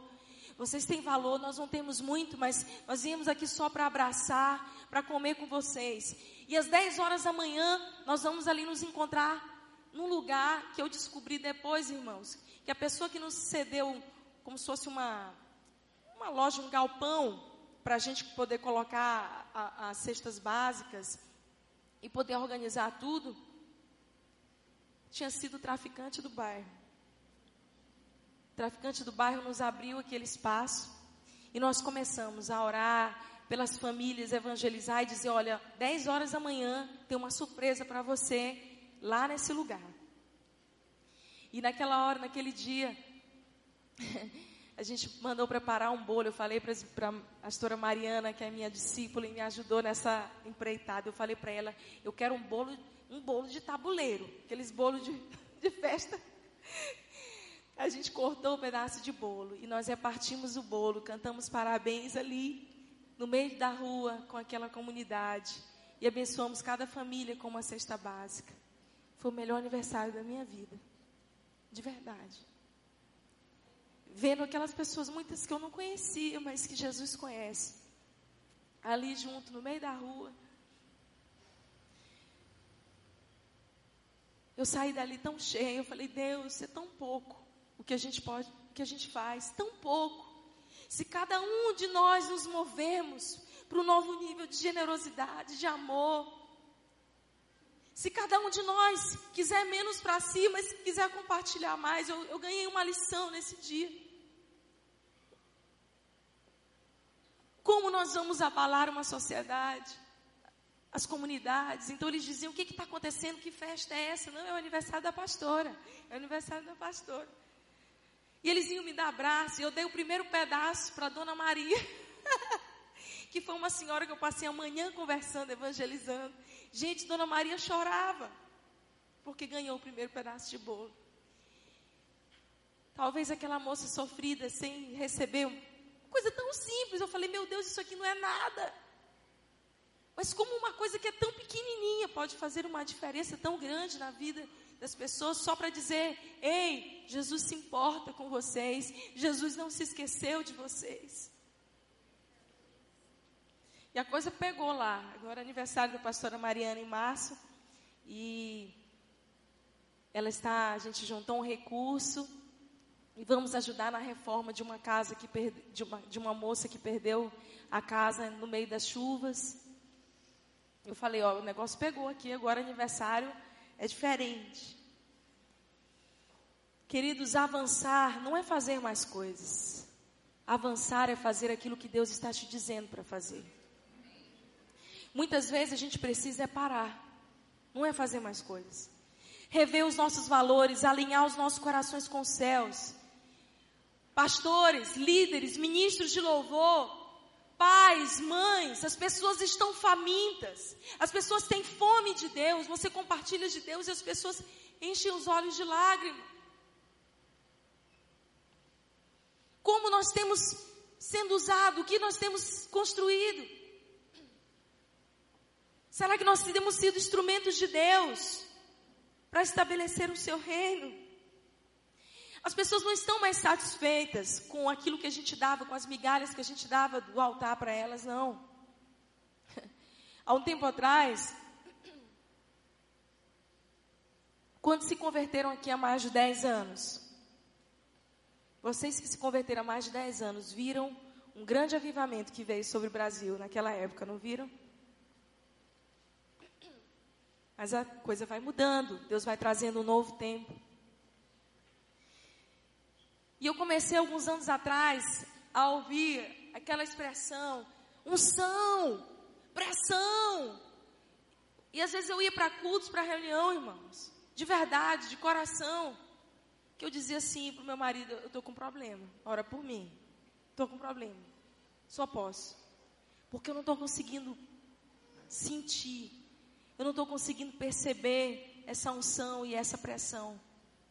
Vocês têm valor, nós não temos muito, mas nós viemos aqui só para abraçar, para comer com vocês. E às 10 horas da manhã, nós vamos ali nos encontrar num lugar que eu descobri depois, irmãos, que a pessoa que nos cedeu como se fosse uma, uma loja, um galpão, para a gente poder colocar as cestas básicas e poder organizar tudo, tinha sido traficante do bairro. O traficante do bairro nos abriu aquele espaço e nós começamos a orar pelas famílias, evangelizar e dizer: olha, 10 horas da manhã tem uma surpresa para você lá nesse lugar. E naquela hora, naquele dia, a gente mandou preparar um bolo. Eu falei para a pastora Mariana, que é minha discípula e me ajudou nessa empreitada. Eu falei para ela: eu quero um bolo, um bolo de tabuleiro, aqueles bolos de, de festa. A gente cortou um pedaço de bolo e nós repartimos o bolo, cantamos parabéns ali no meio da rua com aquela comunidade e abençoamos cada família com uma cesta básica. Foi o melhor aniversário da minha vida, de verdade vendo aquelas pessoas, muitas que eu não conhecia, mas que Jesus conhece, ali junto, no meio da rua. Eu saí dali tão cheia, eu falei, Deus, é tão pouco o que a gente pode, o que a gente faz, tão pouco. Se cada um de nós nos movemos para um novo nível de generosidade, de amor, se cada um de nós quiser menos para si, mas quiser compartilhar mais, eu, eu ganhei uma lição nesse dia. Como nós vamos abalar uma sociedade? As comunidades. Então eles diziam: o que está acontecendo? Que festa é essa? Não, é o aniversário da pastora. É o aniversário da pastora. E eles iam me dar abraço. E eu dei o primeiro pedaço para a dona Maria. que foi uma senhora que eu passei a manhã conversando, evangelizando. Gente, dona Maria chorava. Porque ganhou o primeiro pedaço de bolo. Talvez aquela moça sofrida, sem receber Coisa tão simples. Eu falei, meu Deus, isso aqui não é nada. Mas como uma coisa que é tão pequenininha pode fazer uma diferença tão grande na vida das pessoas só para dizer: ei, Jesus se importa com vocês, Jesus não se esqueceu de vocês. E a coisa pegou lá. Agora é aniversário da pastora Mariana em março. E ela está, a gente juntou um recurso e vamos ajudar na reforma de uma casa que perde, de, uma, de uma moça que perdeu a casa no meio das chuvas. Eu falei, ó, o negócio pegou aqui, agora aniversário é diferente. Queridos, avançar não é fazer mais coisas. Avançar é fazer aquilo que Deus está te dizendo para fazer. Muitas vezes a gente precisa é parar, não é fazer mais coisas. Rever os nossos valores, alinhar os nossos corações com os céus pastores, líderes, ministros de louvor, pais, mães, as pessoas estão famintas, as pessoas têm fome de Deus, você compartilha de Deus e as pessoas enchem os olhos de lágrimas. Como nós temos sendo usado, o que nós temos construído? Será que nós temos sido instrumentos de Deus para estabelecer o seu reino? As pessoas não estão mais satisfeitas com aquilo que a gente dava, com as migalhas que a gente dava do altar para elas, não. Há um tempo atrás, quando se converteram aqui há mais de 10 anos, vocês que se converteram há mais de 10 anos, viram um grande avivamento que veio sobre o Brasil naquela época, não viram? Mas a coisa vai mudando, Deus vai trazendo um novo tempo. E eu comecei alguns anos atrás a ouvir aquela expressão, unção, pressão. E às vezes eu ia para cultos, para reunião, irmãos, de verdade, de coração, que eu dizia assim para o meu marido: eu estou com problema, ora por mim, estou com problema, só posso, porque eu não estou conseguindo sentir, eu não estou conseguindo perceber essa unção e essa pressão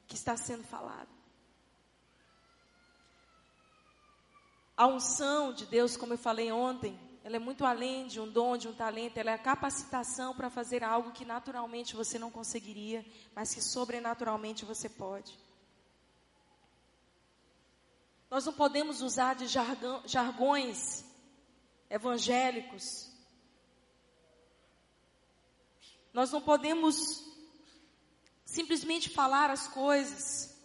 que está sendo falada. A unção de Deus, como eu falei ontem, ela é muito além de um dom, de um talento, ela é a capacitação para fazer algo que naturalmente você não conseguiria, mas que sobrenaturalmente você pode. Nós não podemos usar de jargão, jargões evangélicos. Nós não podemos simplesmente falar as coisas.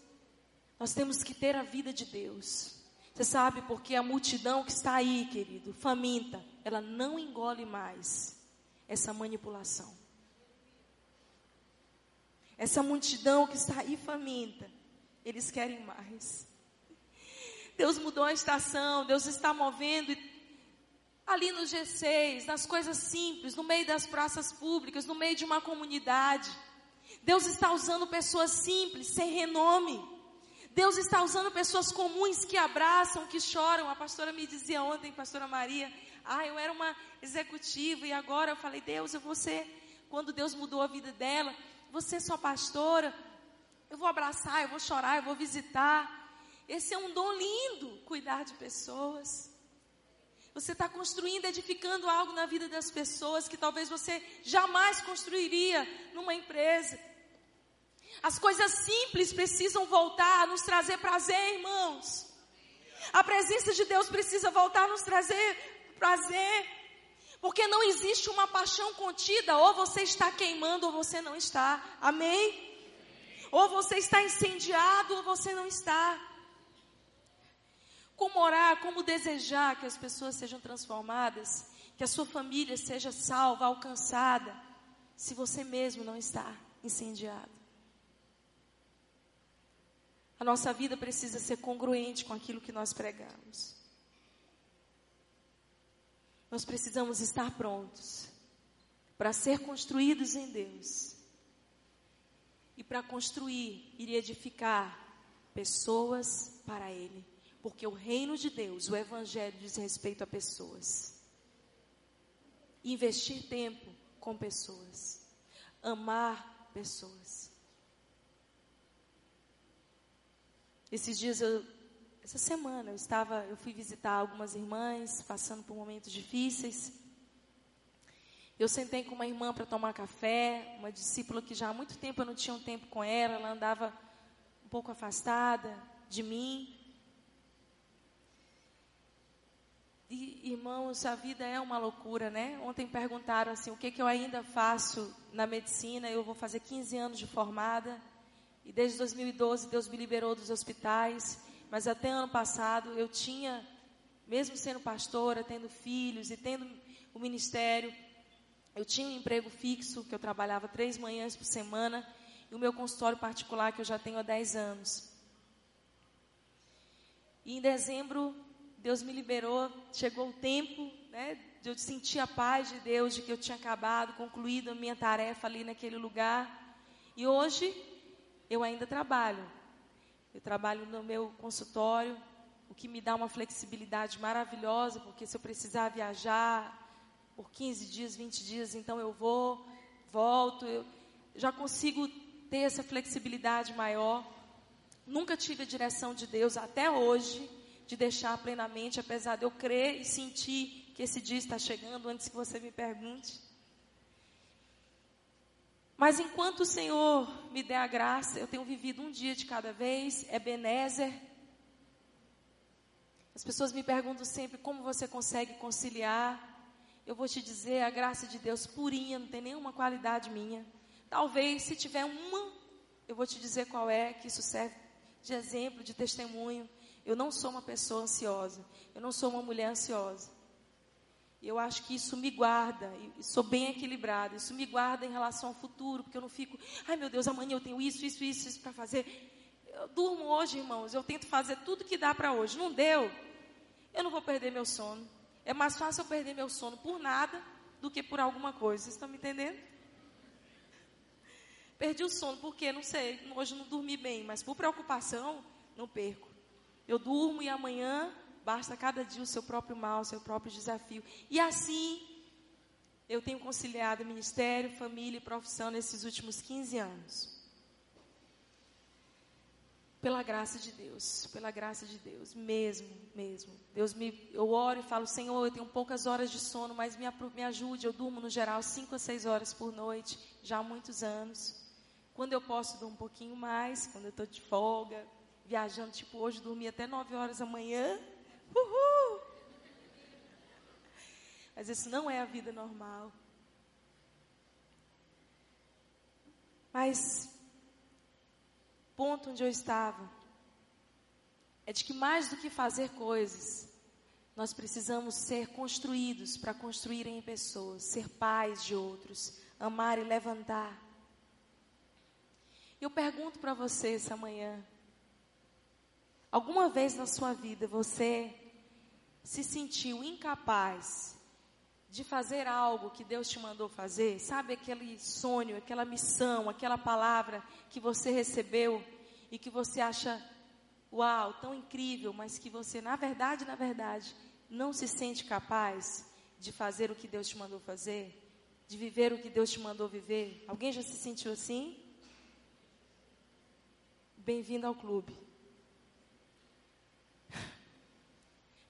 Nós temos que ter a vida de Deus. Você sabe porque a multidão que está aí, querido, faminta, ela não engole mais essa manipulação. Essa multidão que está aí faminta, eles querem mais. Deus mudou a estação, Deus está movendo ali no G6, nas coisas simples, no meio das praças públicas, no meio de uma comunidade. Deus está usando pessoas simples, sem renome. Deus está usando pessoas comuns que abraçam, que choram. A pastora me dizia ontem, pastora Maria, ah, eu era uma executiva e agora eu falei, Deus, eu vou ser, quando Deus mudou a vida dela, você é sua pastora, eu vou abraçar, eu vou chorar, eu vou visitar. Esse é um dom lindo, cuidar de pessoas. Você está construindo, edificando algo na vida das pessoas que talvez você jamais construiria numa empresa. As coisas simples precisam voltar a nos trazer prazer, irmãos. A presença de Deus precisa voltar a nos trazer prazer. Porque não existe uma paixão contida, ou você está queimando ou você não está. Amém? Ou você está incendiado ou você não está. Como orar, como desejar que as pessoas sejam transformadas, que a sua família seja salva, alcançada, se você mesmo não está incendiado. A nossa vida precisa ser congruente com aquilo que nós pregamos. Nós precisamos estar prontos para ser construídos em Deus e para construir e edificar pessoas para Ele, porque o reino de Deus, o Evangelho, diz respeito a pessoas. Investir tempo com pessoas, amar pessoas. Esses dias eu, essa semana eu estava, eu fui visitar algumas irmãs passando por momentos difíceis. Eu sentei com uma irmã para tomar café, uma discípula que já há muito tempo eu não tinha um tempo com ela, ela andava um pouco afastada de mim. E, irmãos, a vida é uma loucura, né? Ontem perguntaram assim, o que, que eu ainda faço na medicina? Eu vou fazer 15 anos de formada. E desde 2012 Deus me liberou dos hospitais, mas até ano passado eu tinha, mesmo sendo pastora, tendo filhos e tendo o ministério, eu tinha um emprego fixo, que eu trabalhava três manhãs por semana, e o meu consultório particular que eu já tenho há dez anos. E em dezembro, Deus me liberou, chegou o tempo, né, de eu sentir a paz de Deus, de que eu tinha acabado, concluído a minha tarefa ali naquele lugar. E hoje, eu ainda trabalho. Eu trabalho no meu consultório, o que me dá uma flexibilidade maravilhosa, porque se eu precisar viajar por 15 dias, 20 dias, então eu vou, volto, eu já consigo ter essa flexibilidade maior. Nunca tive a direção de Deus até hoje de deixar plenamente, apesar de eu crer e sentir que esse dia está chegando antes que você me pergunte. Mas enquanto o Senhor me der a graça, eu tenho vivido um dia de cada vez, é Benézer. As pessoas me perguntam sempre como você consegue conciliar. Eu vou te dizer, a graça de Deus purinha, não tem nenhuma qualidade minha. Talvez, se tiver uma, eu vou te dizer qual é, que isso serve de exemplo, de testemunho. Eu não sou uma pessoa ansiosa. Eu não sou uma mulher ansiosa. Eu acho que isso me guarda, e sou bem equilibrada, isso me guarda em relação ao futuro, porque eu não fico, ai meu Deus, amanhã eu tenho isso, isso, isso, isso para fazer. Eu durmo hoje, irmãos, eu tento fazer tudo que dá para hoje. Não deu, eu não vou perder meu sono. É mais fácil eu perder meu sono por nada do que por alguma coisa. Vocês estão me entendendo? Perdi o sono, porque não sei, hoje não dormi bem, mas por preocupação, não perco. Eu durmo e amanhã Basta cada dia o seu próprio mal, o seu próprio desafio. E assim, eu tenho conciliado ministério, família e profissão nesses últimos 15 anos. Pela graça de Deus, pela graça de Deus, mesmo, mesmo. Deus me, eu oro e falo, Senhor, eu tenho poucas horas de sono, mas me, me ajude. Eu durmo no geral cinco a seis horas por noite, já há muitos anos. Quando eu posso, dou um pouquinho mais, quando eu estou de folga, viajando, tipo hoje, dormi até nove horas da manhã. Uhul! Mas isso não é a vida normal. Mas, ponto onde eu estava, é de que mais do que fazer coisas, nós precisamos ser construídos para construir em pessoas, ser pais de outros, amar e levantar. Eu pergunto para você essa manhã: alguma vez na sua vida você se sentiu incapaz de fazer algo que Deus te mandou fazer, sabe aquele sonho, aquela missão, aquela palavra que você recebeu e que você acha, uau, tão incrível, mas que você, na verdade, na verdade, não se sente capaz de fazer o que Deus te mandou fazer, de viver o que Deus te mandou viver? Alguém já se sentiu assim? Bem-vindo ao clube.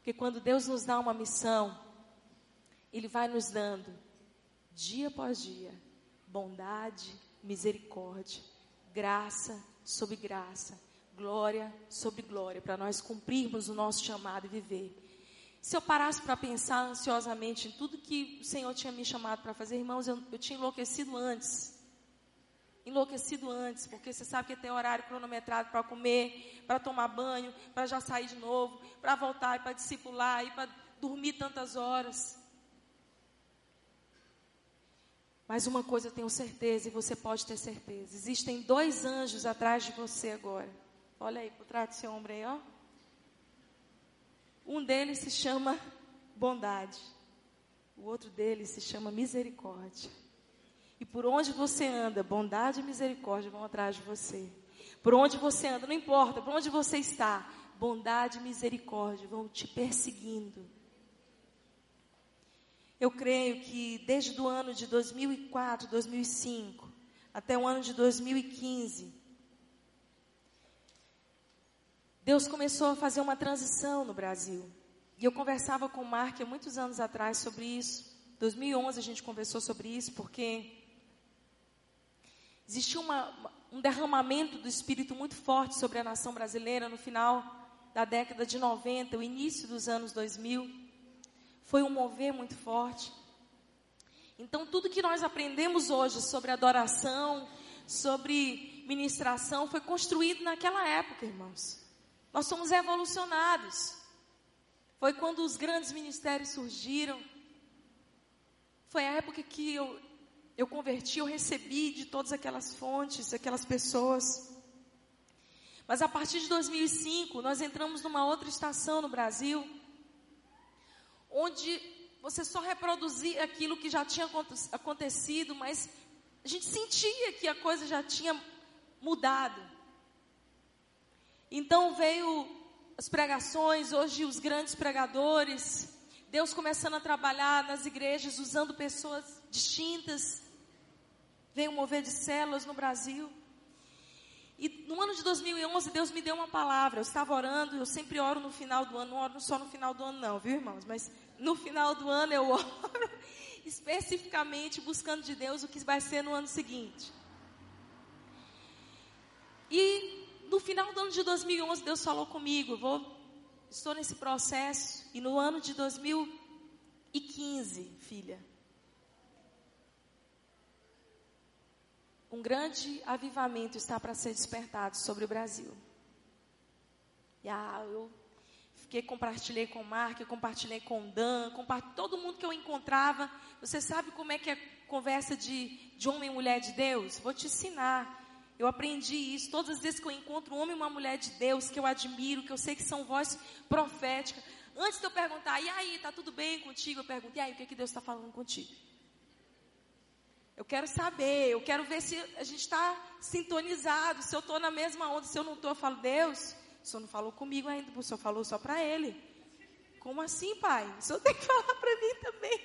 Porque quando Deus nos dá uma missão, ele vai nos dando, dia após dia, bondade, misericórdia, graça sobre graça, glória sobre glória, para nós cumprirmos o nosso chamado e viver. Se eu parasse para pensar ansiosamente em tudo que o Senhor tinha me chamado para fazer, irmãos, eu, eu tinha enlouquecido antes. Enlouquecido antes, porque você sabe que tem horário cronometrado para comer, para tomar banho, para já sair de novo, para voltar e para discipular e para dormir tantas horas. Mas uma coisa eu tenho certeza, e você pode ter certeza: existem dois anjos atrás de você agora. Olha aí, por trás do seu ombro aí, ó. Um deles se chama bondade, o outro deles se chama misericórdia. E por onde você anda, bondade e misericórdia vão atrás de você. Por onde você anda, não importa, por onde você está, bondade e misericórdia vão te perseguindo eu creio que desde o ano de 2004, 2005, até o ano de 2015, Deus começou a fazer uma transição no Brasil. E eu conversava com o Mark há muitos anos atrás sobre isso. 2011 a gente conversou sobre isso, porque existiu uma, um derramamento do Espírito muito forte sobre a nação brasileira no final da década de 90, o início dos anos 2000 foi um mover muito forte. Então, tudo que nós aprendemos hoje sobre adoração, sobre ministração, foi construído naquela época, irmãos. Nós somos evolucionados. Foi quando os grandes ministérios surgiram. Foi a época que eu, eu converti, eu recebi de todas aquelas fontes, aquelas pessoas. Mas a partir de 2005, nós entramos numa outra estação no Brasil onde você só reproduzia aquilo que já tinha acontecido, mas a gente sentia que a coisa já tinha mudado. Então veio as pregações, hoje os grandes pregadores, Deus começando a trabalhar nas igrejas usando pessoas distintas. Veio mover de células no Brasil. E no ano de 2011, Deus me deu uma palavra. Eu estava orando, eu sempre oro no final do ano, não oro só no final do ano, não, viu, irmãos? Mas no final do ano eu oro especificamente buscando de Deus o que vai ser no ano seguinte. E no final do ano de 2011, Deus falou comigo: vou, estou nesse processo. E no ano de 2015, filha, um grande avivamento está para ser despertado sobre o Brasil. E ah, eu fiquei, compartilhei com o Mark, compartilhei com o Dan, todo mundo que eu encontrava. Você sabe como é que é conversa de, de homem e mulher de Deus? Vou te ensinar. Eu aprendi isso todas as vezes que eu encontro um homem e uma mulher de Deus, que eu admiro, que eu sei que são voz profética. Antes de eu perguntar, e aí, tá tudo bem contigo? Eu pergunto, e aí, o que, é que Deus está falando contigo? Eu quero saber, eu quero ver se a gente está sintonizado, se eu estou na mesma onda, se eu não estou, eu falo, Deus, o Senhor não falou comigo ainda, o Senhor falou só para ele. Como assim, pai? O Senhor tem que falar para mim também.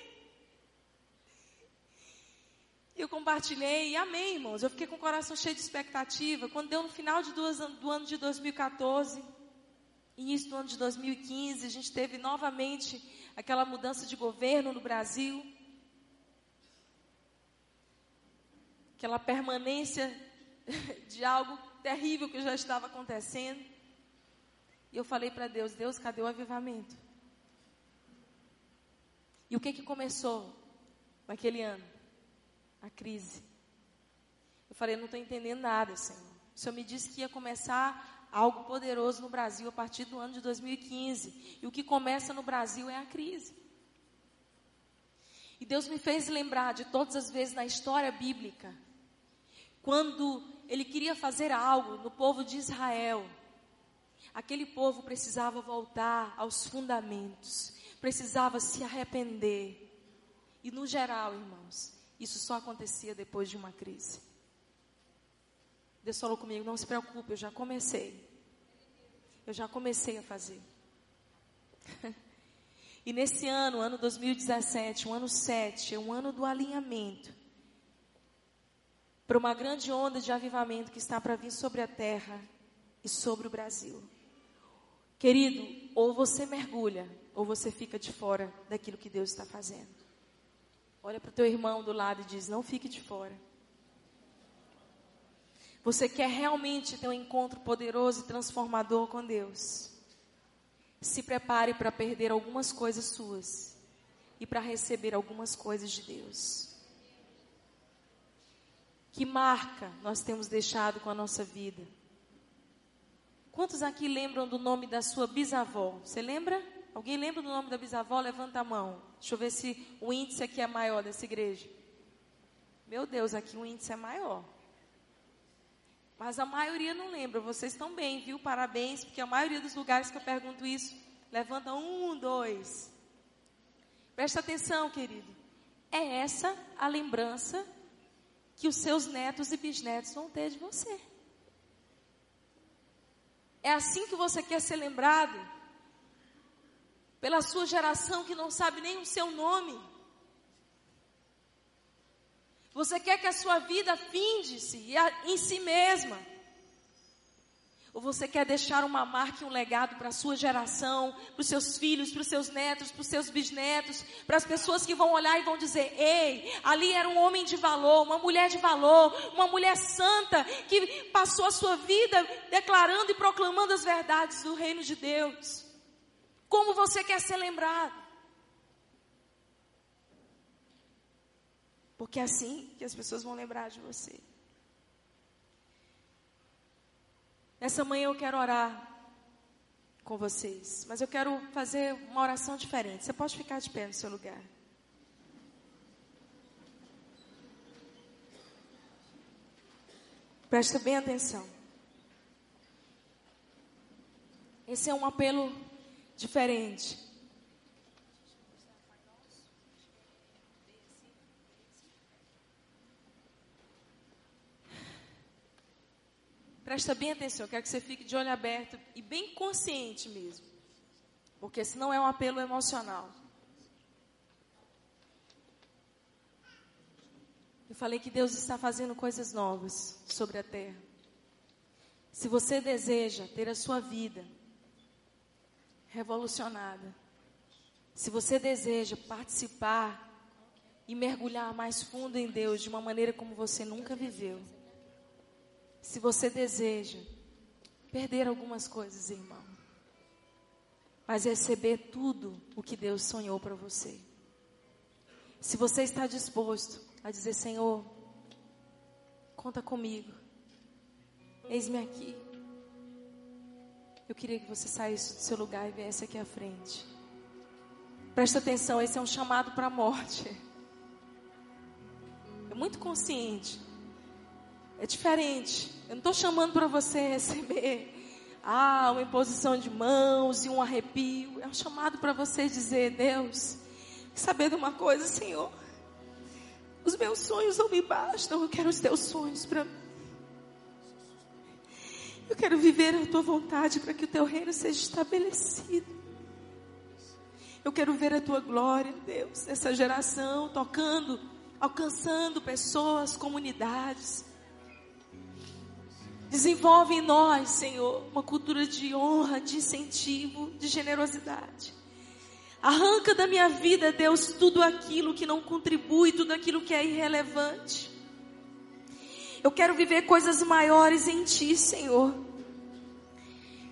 E eu compartilhei e amei, irmãos. Eu fiquei com o coração cheio de expectativa. Quando deu no final de duas, do ano de 2014, início do ano de 2015, a gente teve novamente aquela mudança de governo no Brasil. Aquela permanência de algo terrível que já estava acontecendo. E eu falei para Deus: Deus, cadê o avivamento? E o que que começou naquele ano? A crise. Eu falei: não estou entendendo nada, Senhor. O Senhor me disse que ia começar algo poderoso no Brasil a partir do ano de 2015. E o que começa no Brasil é a crise. E Deus me fez lembrar de todas as vezes na história bíblica, quando Ele queria fazer algo no povo de Israel. Aquele povo precisava voltar aos fundamentos, precisava se arrepender. E no geral, irmãos, isso só acontecia depois de uma crise. Deus falou comigo: não se preocupe, eu já comecei. Eu já comecei a fazer. e nesse ano, ano 2017, um ano 7, é um ano do alinhamento para uma grande onda de avivamento que está para vir sobre a terra e sobre o Brasil. Querido, ou você mergulha, ou você fica de fora daquilo que Deus está fazendo. Olha para o teu irmão do lado e diz: não fique de fora. Você quer realmente ter um encontro poderoso e transformador com Deus? Se prepare para perder algumas coisas suas e para receber algumas coisas de Deus. Que marca nós temos deixado com a nossa vida? Quantos aqui lembram do nome da sua bisavó? Você lembra? Alguém lembra do nome da bisavó? Levanta a mão. Deixa eu ver se o índice aqui é maior dessa igreja. Meu Deus, aqui o índice é maior. Mas a maioria não lembra. Vocês estão bem, viu? Parabéns, porque a maioria dos lugares que eu pergunto isso, levanta um, dois. Presta atenção, querido. É essa a lembrança que os seus netos e bisnetos vão ter de você. É assim que você quer ser lembrado? Pela sua geração que não sabe nem o seu nome? Você quer que a sua vida finde-se em si mesma? Ou você quer deixar uma marca e um legado para a sua geração, para os seus filhos, para os seus netos, para os seus bisnetos, para as pessoas que vão olhar e vão dizer: Ei, ali era um homem de valor, uma mulher de valor, uma mulher santa que passou a sua vida declarando e proclamando as verdades do reino de Deus. Como você quer ser lembrado? Porque é assim que as pessoas vão lembrar de você. Essa manhã eu quero orar com vocês, mas eu quero fazer uma oração diferente. Você pode ficar de pé no seu lugar. Presta bem atenção. Esse é um apelo diferente. Presta bem atenção, eu quero que você fique de olho aberto e bem consciente mesmo. Porque senão é um apelo emocional. Eu falei que Deus está fazendo coisas novas sobre a terra. Se você deseja ter a sua vida revolucionada, se você deseja participar e mergulhar mais fundo em Deus de uma maneira como você nunca viveu, se você deseja perder algumas coisas, irmão, mas receber tudo o que Deus sonhou para você. Se você está disposto a dizer, Senhor, conta comigo, eis-me aqui. Eu queria que você saísse do seu lugar e viesse aqui à frente. Presta atenção, esse é um chamado para a morte. É muito consciente. É diferente. Eu não estou chamando para você receber ah, uma imposição de mãos e um arrepio. É um chamado para você dizer, Deus, saber de uma coisa, Senhor. Os meus sonhos não me bastam, eu quero os teus sonhos para mim. Eu quero viver a tua vontade para que o teu reino seja estabelecido. Eu quero ver a tua glória, Deus, essa geração tocando alcançando pessoas, comunidades. Desenvolve em nós, Senhor, uma cultura de honra, de incentivo, de generosidade. Arranca da minha vida, Deus, tudo aquilo que não contribui, tudo aquilo que é irrelevante. Eu quero viver coisas maiores em Ti, Senhor.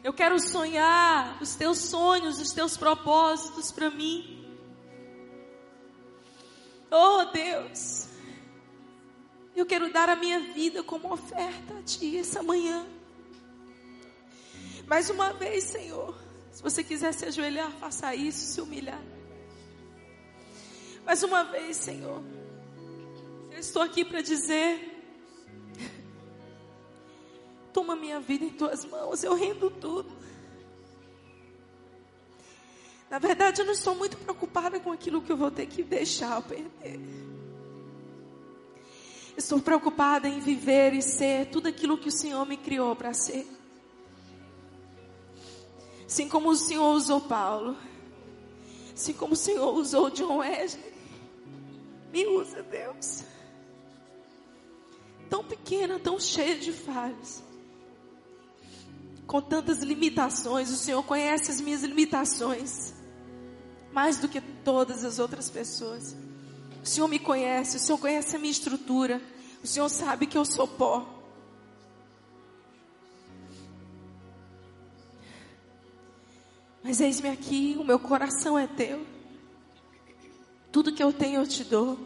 Eu quero sonhar os Teus sonhos, os Teus propósitos para mim. Oh Deus, eu quero dar a minha vida como oferta a Ti essa manhã. Mais uma vez, Senhor, se você quiser se ajoelhar, faça isso, se humilhar. Mais uma vez, Senhor, eu estou aqui para dizer: toma minha vida em Tuas mãos, eu rendo tudo. Na verdade, eu não estou muito preocupada com aquilo que eu vou ter que deixar ou perder. Estou preocupada em viver e ser tudo aquilo que o Senhor me criou para ser. Assim como o Senhor usou Paulo, assim como o Senhor usou John Wesley, me usa, Deus. Tão pequena, tão cheia de falhas com tantas limitações, o Senhor conhece as minhas limitações mais do que todas as outras pessoas. O Senhor me conhece, o Senhor conhece a minha estrutura, o Senhor sabe que eu sou pó. Mas eis-me aqui, o meu coração é teu. Tudo que eu tenho eu te dou.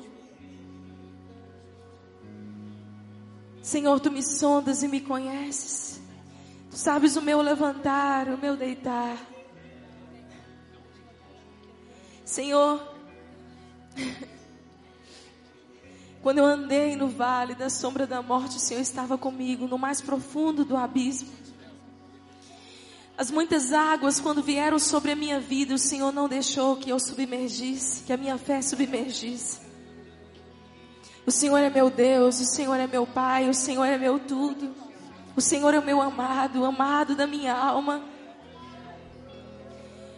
Senhor, tu me sondas e me conheces. Tu sabes o meu levantar, o meu deitar. Senhor, quando eu andei no vale da sombra da morte, o Senhor estava comigo, no mais profundo do abismo. As muitas águas, quando vieram sobre a minha vida, o Senhor não deixou que eu submergisse, que a minha fé submergisse. O Senhor é meu Deus, o Senhor é meu Pai, o Senhor é meu tudo. O Senhor é o meu amado, amado da minha alma.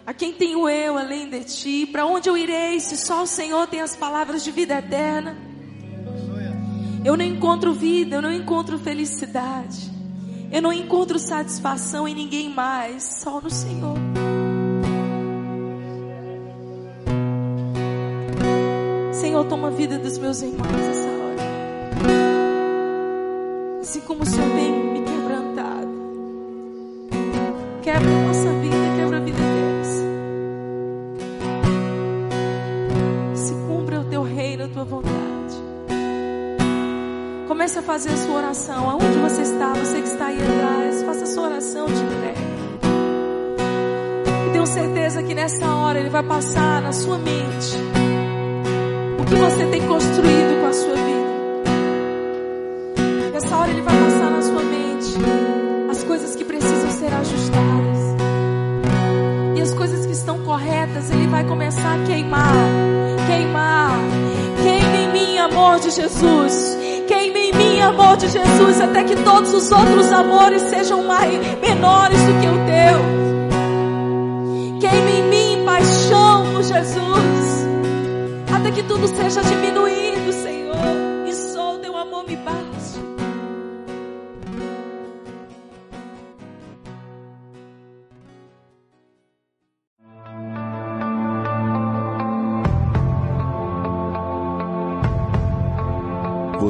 A quem tenho eu além de ti? Para onde eu irei se só o Senhor tem as palavras de vida eterna? Eu não encontro vida, eu não encontro felicidade. Eu não encontro satisfação em ninguém mais, só no Senhor. Senhor, toma a vida dos meus irmãos nessa hora. Assim como o Senhor tem me quebrantado. Quebra fazer a sua oração. Aonde você está, você que está aí atrás, faça a sua oração de entrega. E tenho certeza que nessa hora ele vai passar na sua mente o que você tem construído com a sua vida. Nessa hora ele vai passar na sua mente as coisas que precisam ser ajustadas. E as coisas que estão corretas, ele vai começar a queimar, queimar, amor de Jesus. Amor de Jesus, até que todos os outros amores sejam mais, menores do que o teu. Queime em mim paixão por Jesus, até que tudo seja diminuído,